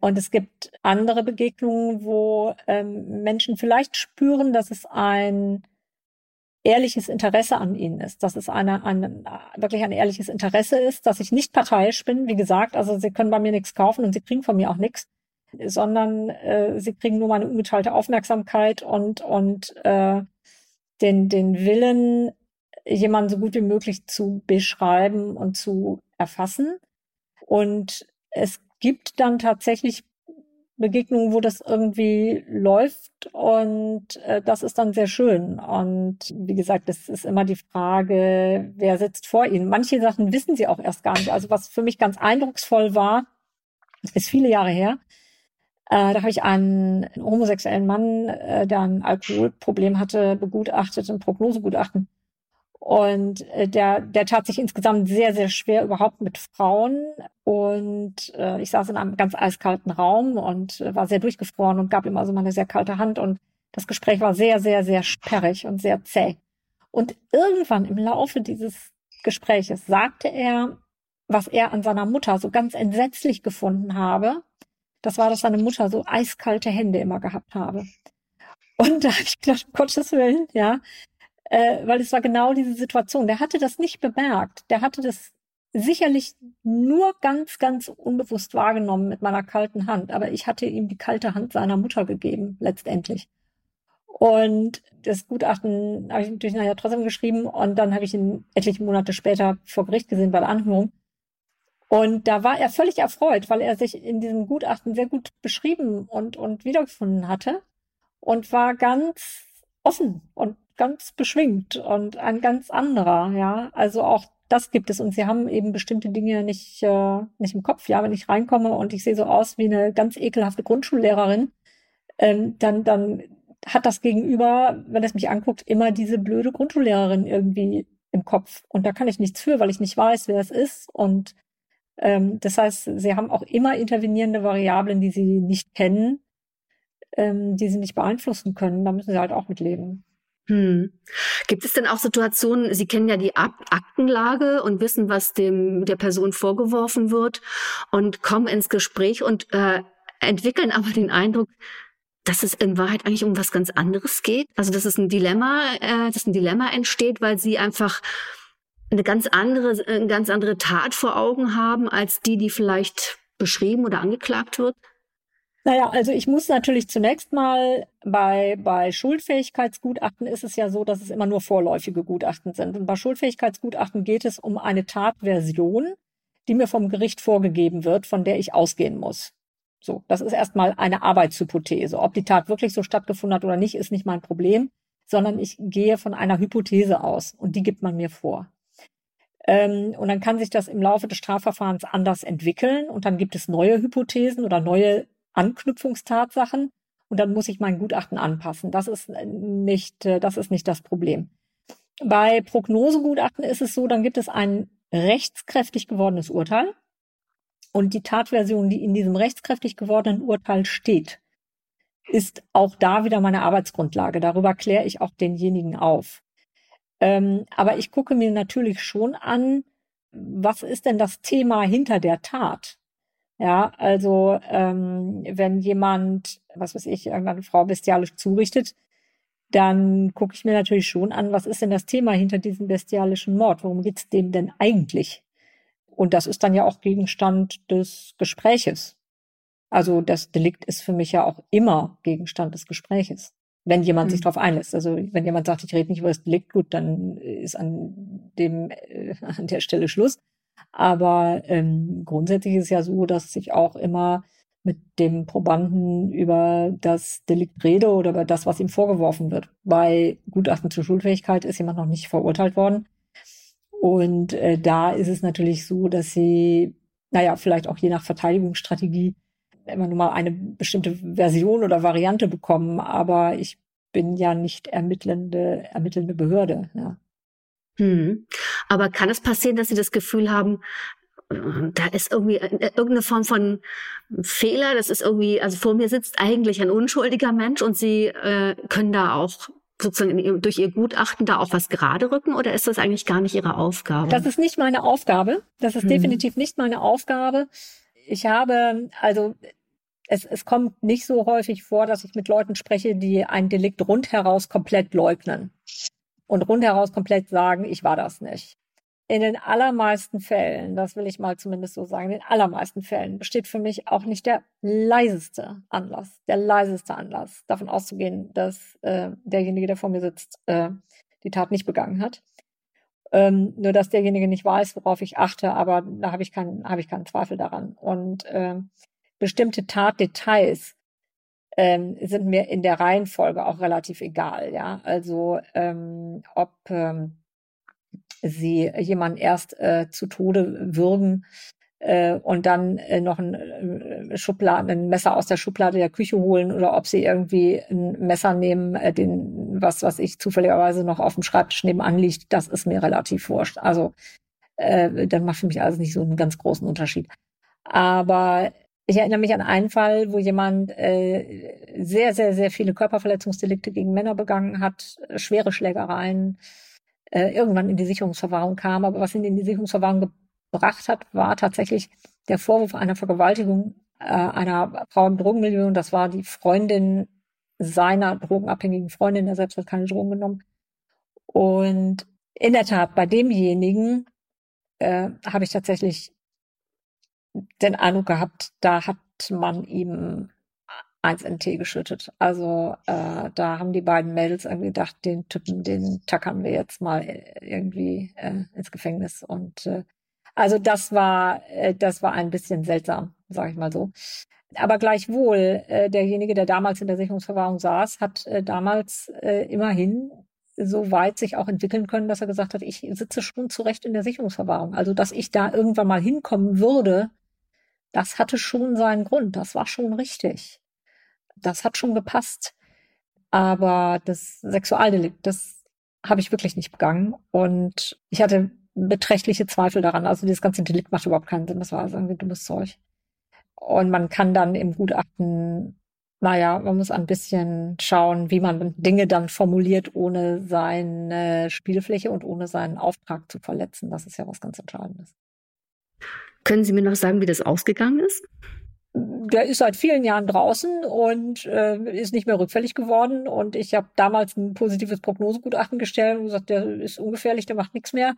Und es gibt andere Begegnungen, wo ähm, Menschen vielleicht spüren, dass es ein ehrliches Interesse an ihnen ist, dass es eine, eine, wirklich ein ehrliches Interesse ist, dass ich nicht parteiisch bin, wie gesagt, also sie können bei mir nichts kaufen und sie kriegen von mir auch nichts, sondern äh, sie kriegen nur meine ungeteilte Aufmerksamkeit und, und äh, den, den Willen, jemanden so gut wie möglich zu beschreiben und zu erfassen. Und es gibt dann tatsächlich Begegnungen, wo das irgendwie läuft und äh, das ist dann sehr schön. Und wie gesagt, es ist immer die Frage, wer sitzt vor ihnen. Manche Sachen wissen sie auch erst gar nicht. Also was für mich ganz eindrucksvoll war, ist viele Jahre her. Äh, da habe ich einen, homosexuellen Mann, äh, der ein Alkoholproblem hatte, begutachtet, ein Prognosegutachten. Und äh, der, der tat sich insgesamt sehr, sehr schwer überhaupt mit Frauen. Und äh, ich saß in einem ganz eiskalten Raum und äh, war sehr durchgefroren und gab ihm also mal eine sehr kalte Hand. Und das Gespräch war sehr, sehr, sehr sperrig und sehr zäh. Und irgendwann im Laufe dieses Gespräches sagte er, was er an seiner Mutter so ganz entsetzlich gefunden habe. Das war, dass seine Mutter so eiskalte Hände immer gehabt habe. Und da habe ich gedacht, um Gottes Willen, ja, äh, weil es war genau diese Situation. Der hatte das nicht bemerkt. Der hatte das sicherlich nur ganz, ganz unbewusst wahrgenommen mit meiner kalten Hand. Aber ich hatte ihm die kalte Hand seiner Mutter gegeben, letztendlich. Und das Gutachten habe ich natürlich nachher trotzdem geschrieben und dann habe ich ihn etliche Monate später vor Gericht gesehen bei der Anhörung. Und da war er völlig erfreut, weil er sich in diesem Gutachten sehr gut beschrieben und, und wiedergefunden hatte und war ganz offen und ganz beschwingt und ein ganz anderer, ja. Also auch das gibt es und sie haben eben bestimmte Dinge nicht, äh, nicht im Kopf. Ja, wenn ich reinkomme und ich sehe so aus wie eine ganz ekelhafte Grundschullehrerin, ähm, dann, dann hat das Gegenüber, wenn es mich anguckt, immer diese blöde Grundschullehrerin irgendwie im Kopf. Und da kann ich nichts für, weil ich nicht weiß, wer es ist. Und ähm, das heißt, sie haben auch immer intervenierende Variablen, die sie nicht kennen, ähm, die sie nicht beeinflussen können. Da müssen sie halt auch mit leben. Hm. Gibt es denn auch Situationen, Sie kennen ja die Aktenlage und wissen, was dem der Person vorgeworfen wird und kommen ins Gespräch und äh, entwickeln aber den Eindruck, dass es in Wahrheit eigentlich um was ganz anderes geht. Also dass es ein Dilemma, äh, dass ein Dilemma entsteht, weil sie einfach eine ganz andere, eine ganz andere Tat vor Augen haben als die, die vielleicht beschrieben oder angeklagt wird. Naja, also ich muss natürlich zunächst mal bei, bei Schuldfähigkeitsgutachten ist es ja so, dass es immer nur vorläufige Gutachten sind. Und bei Schuldfähigkeitsgutachten geht es um eine Tatversion, die mir vom Gericht vorgegeben wird, von der ich ausgehen muss. So, das ist erstmal eine Arbeitshypothese. Ob die Tat wirklich so stattgefunden hat oder nicht, ist nicht mein Problem, sondern ich gehe von einer Hypothese aus und die gibt man mir vor. Ähm, und dann kann sich das im Laufe des Strafverfahrens anders entwickeln und dann gibt es neue Hypothesen oder neue Anknüpfungstatsachen und dann muss ich mein Gutachten anpassen. Das ist nicht, äh, das ist nicht das Problem. Bei Prognosegutachten ist es so, dann gibt es ein rechtskräftig gewordenes Urteil und die Tatversion, die in diesem rechtskräftig gewordenen Urteil steht, ist auch da wieder meine Arbeitsgrundlage. Darüber kläre ich auch denjenigen auf. Ähm, aber ich gucke mir natürlich schon an, was ist denn das Thema hinter der Tat? Ja, also ähm, wenn jemand, was weiß ich, irgendeine Frau bestialisch zurichtet, dann gucke ich mir natürlich schon an, was ist denn das Thema hinter diesem bestialischen Mord? Worum geht's dem denn eigentlich? Und das ist dann ja auch Gegenstand des Gespräches. Also das Delikt ist für mich ja auch immer Gegenstand des Gespräches, wenn jemand mhm. sich darauf einlässt. Also wenn jemand sagt, ich rede nicht über das Delikt, gut, dann ist an dem äh, an der Stelle Schluss. Aber ähm, grundsätzlich ist ja so, dass ich auch immer mit dem Probanden über das Delikt rede oder über das, was ihm vorgeworfen wird. Bei Gutachten zur Schulfähigkeit ist jemand noch nicht verurteilt worden. Und äh, da ist es natürlich so, dass sie, naja, vielleicht auch je nach Verteidigungsstrategie immer nur mal eine bestimmte Version oder Variante bekommen. Aber ich bin ja nicht ermittelnde, ermittelnde Behörde. Ja. Hm. Aber kann es passieren, dass Sie das Gefühl haben, äh, da ist irgendwie äh, irgendeine Form von Fehler, das ist irgendwie, also vor mir sitzt eigentlich ein unschuldiger Mensch und Sie äh, können da auch sozusagen durch Ihr Gutachten da auch was gerade rücken oder ist das eigentlich gar nicht Ihre Aufgabe? Das ist nicht meine Aufgabe. Das ist hm. definitiv nicht meine Aufgabe. Ich habe, also es, es kommt nicht so häufig vor, dass ich mit Leuten spreche, die ein Delikt rundheraus komplett leugnen und rundheraus komplett sagen, ich war das nicht. In den allermeisten Fällen, das will ich mal zumindest so sagen, in den allermeisten Fällen besteht für mich auch nicht der leiseste Anlass, der leiseste Anlass, davon auszugehen, dass äh, derjenige, der vor mir sitzt, äh, die Tat nicht begangen hat. Ähm, nur dass derjenige nicht weiß, worauf ich achte, aber da habe ich keinen, habe ich keinen Zweifel daran. Und äh, bestimmte Tatdetails ähm, sind mir in der Reihenfolge auch relativ egal. Ja, also ähm, ob ähm, sie jemanden erst äh, zu Tode würgen äh, und dann äh, noch ein äh, Schubladen, ein Messer aus der Schublade der Küche holen oder ob sie irgendwie ein Messer nehmen, äh, den, was, was ich zufälligerweise noch auf dem Schreibtisch nebenan liegt, das ist mir relativ wurscht. Also äh, dann macht für mich also nicht so einen ganz großen Unterschied. Aber ich erinnere mich an einen Fall, wo jemand äh, sehr, sehr, sehr viele Körperverletzungsdelikte gegen Männer begangen hat, schwere Schlägereien, äh, irgendwann in die Sicherungsverwahrung kam. Aber was ihn in die Sicherungsverwahrung gebracht hat, war tatsächlich der Vorwurf einer Vergewaltigung äh, einer Frau im Drogenmilieu. Und das war die Freundin seiner drogenabhängigen Freundin, der selbst hat keine Drogen genommen. Und in der Tat, bei demjenigen äh, habe ich tatsächlich den Eindruck gehabt, da hat man ihm eins in Tee geschüttet. Also äh, da haben die beiden Mädels irgendwie gedacht, den Typen, den tackern wir jetzt mal irgendwie äh, ins Gefängnis. Und äh, also das war, äh, das war ein bisschen seltsam, sage ich mal so. Aber gleichwohl, äh, derjenige, der damals in der Sicherungsverwahrung saß, hat äh, damals äh, immerhin so weit sich auch entwickeln können, dass er gesagt hat, ich sitze schon zurecht in der Sicherungsverwahrung. Also, dass ich da irgendwann mal hinkommen würde, das hatte schon seinen Grund. Das war schon richtig. Das hat schon gepasst. Aber das Sexualdelikt, das habe ich wirklich nicht begangen. Und ich hatte beträchtliche Zweifel daran. Also dieses ganze Delikt macht überhaupt keinen Sinn. Das war irgendwie dummes Zeug. Und man kann dann im Gutachten, naja, man muss ein bisschen schauen, wie man Dinge dann formuliert, ohne seine Spielfläche und ohne seinen Auftrag zu verletzen. Das ist ja was ganz Entscheidendes. Können Sie mir noch sagen, wie das ausgegangen ist? der ist seit vielen Jahren draußen und äh, ist nicht mehr rückfällig geworden. Und ich habe damals ein positives Prognosegutachten gestellt und gesagt, der ist ungefährlich, der macht nichts mehr.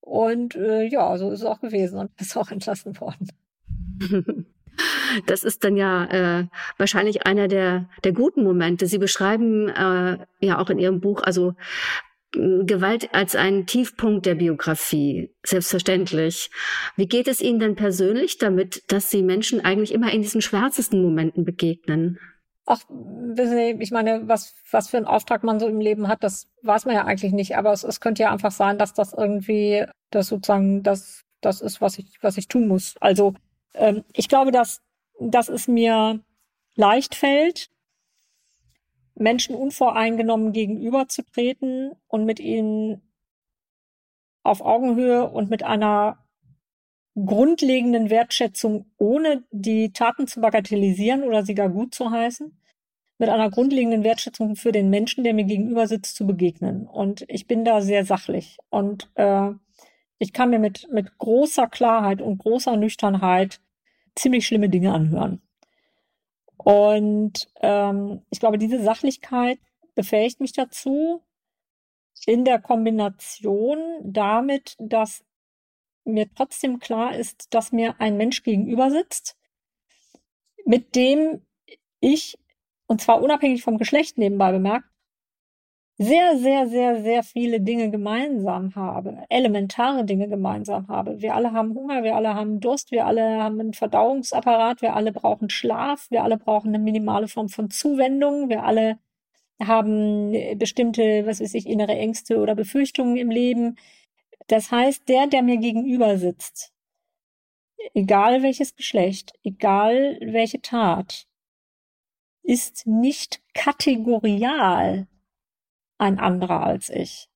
Und äh, ja, so ist es auch gewesen und <laughs> ist auch entlassen worden. <laughs> Das ist dann ja äh, wahrscheinlich einer der, der guten Momente. Sie beschreiben äh, ja auch in Ihrem Buch, also Gewalt als einen Tiefpunkt der Biografie, selbstverständlich. Wie geht es Ihnen denn persönlich damit, dass Sie Menschen eigentlich immer in diesen schwärzesten Momenten begegnen? Ach, wissen Sie, ich meine, was, was für einen Auftrag man so im Leben hat, das weiß man ja eigentlich nicht. Aber es, es könnte ja einfach sein, dass das irgendwie, das sozusagen, das, das ist, was ich, was ich tun muss. Also, ähm, ich glaube, dass, dass es mir leicht fällt, Menschen unvoreingenommen gegenüberzutreten und mit ihnen auf Augenhöhe und mit einer grundlegenden Wertschätzung, ohne die Taten zu bagatellisieren oder sie gar gut zu heißen, mit einer grundlegenden Wertschätzung für den Menschen, der mir gegenüber sitzt, zu begegnen. Und ich bin da sehr sachlich. Und äh, ich kann mir mit, mit großer Klarheit und großer Nüchternheit ziemlich schlimme Dinge anhören. Und ähm, ich glaube, diese Sachlichkeit befähigt mich dazu, in der Kombination damit, dass mir trotzdem klar ist, dass mir ein Mensch gegenüber sitzt, mit dem ich, und zwar unabhängig vom Geschlecht nebenbei bemerkt, sehr, sehr, sehr, sehr viele Dinge gemeinsam habe, elementare Dinge gemeinsam habe. Wir alle haben Hunger, wir alle haben Durst, wir alle haben einen Verdauungsapparat, wir alle brauchen Schlaf, wir alle brauchen eine minimale Form von Zuwendung, wir alle haben bestimmte, was weiß ich, innere Ängste oder Befürchtungen im Leben. Das heißt, der, der mir gegenüber sitzt, egal welches Geschlecht, egal welche Tat, ist nicht kategorial ein anderer als ich.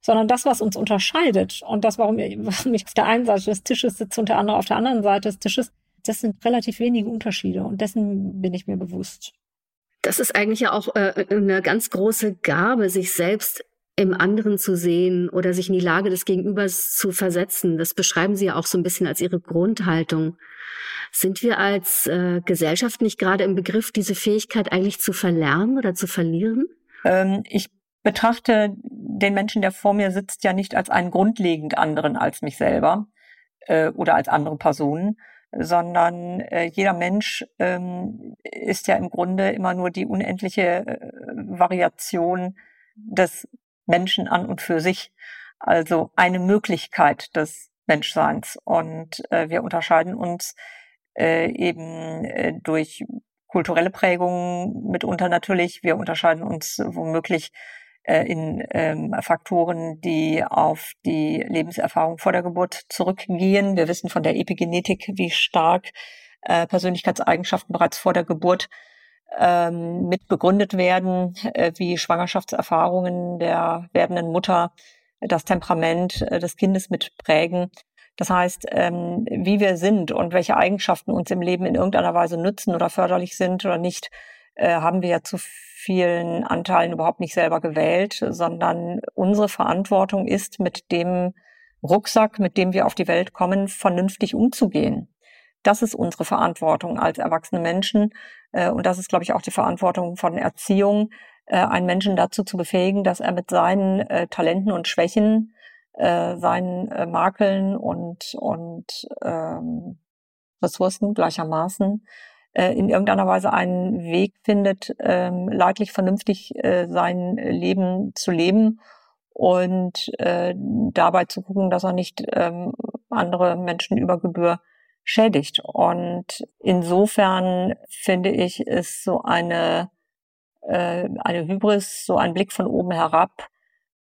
Sondern das, was uns unterscheidet und das, <laughs> warum ich auf der einen Seite des Tisches sitze und der andere auf der anderen Seite des Tisches, das sind relativ wenige Unterschiede und dessen bin ich mir bewusst. Das ist eigentlich ja auch äh, eine ganz große Gabe, sich selbst im anderen zu sehen oder sich in die Lage des Gegenübers zu versetzen. Das beschreiben Sie ja auch so ein bisschen als Ihre Grundhaltung. Sind wir als äh, Gesellschaft nicht gerade im Begriff, diese Fähigkeit eigentlich zu verlernen oder zu verlieren? Ähm, ich betrachte den Menschen, der vor mir sitzt, ja nicht als einen grundlegend anderen als mich selber äh, oder als andere Personen, sondern äh, jeder Mensch ähm, ist ja im Grunde immer nur die unendliche äh, Variation des Menschen an und für sich. Also eine Möglichkeit des Menschseins. Und äh, wir unterscheiden uns äh, eben äh, durch kulturelle Prägungen mitunter natürlich. Wir unterscheiden uns womöglich in ähm, Faktoren, die auf die Lebenserfahrung vor der Geburt zurückgehen. Wir wissen von der Epigenetik, wie stark äh, Persönlichkeitseigenschaften bereits vor der Geburt ähm, mit begründet werden, äh, wie Schwangerschaftserfahrungen der werdenden Mutter das Temperament äh, des Kindes mitprägen. Das heißt, ähm, wie wir sind und welche Eigenschaften uns im Leben in irgendeiner Weise nützen oder förderlich sind oder nicht, äh, haben wir ja zu vielen Anteilen überhaupt nicht selber gewählt, sondern unsere Verantwortung ist, mit dem Rucksack, mit dem wir auf die Welt kommen, vernünftig umzugehen. Das ist unsere Verantwortung als erwachsene Menschen. Äh, und das ist, glaube ich, auch die Verantwortung von Erziehung, äh, einen Menschen dazu zu befähigen, dass er mit seinen Talenten und Schwächen, seinen Makeln und, und ähm, Ressourcen gleichermaßen in irgendeiner Weise einen Weg findet, ähm, leidlich vernünftig sein Leben zu leben und dabei zu gucken, dass er nicht ähm, andere Menschen über Gebühr schädigt. Und insofern finde ich, ist so eine, äh, eine Hybris, so ein Blick von oben herab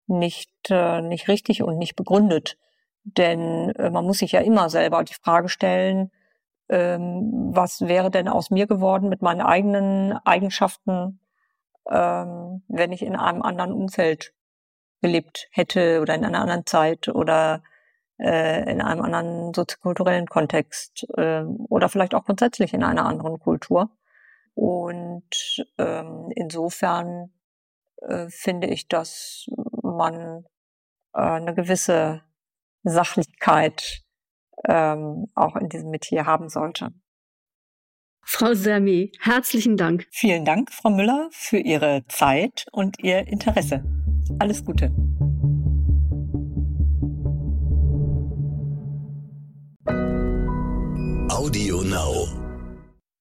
nicht, äh, nicht richtig und nicht begründet. Denn äh, man muss sich ja immer selber die Frage stellen, ähm, was wäre denn aus mir geworden mit meinen eigenen Eigenschaften, ähm, wenn ich in einem anderen Umfeld gelebt hätte oder in einer anderen Zeit oder äh, in einem anderen soziokulturellen Kontext äh, oder vielleicht auch grundsätzlich in einer anderen Kultur. Und ähm, insofern äh, finde ich, dass man äh, eine gewisse Sachlichkeit ähm, auch in diesem Metier haben sollte. Frau Sermi, herzlichen Dank. Vielen Dank, Frau Müller, für Ihre Zeit und Ihr Interesse. Alles Gute.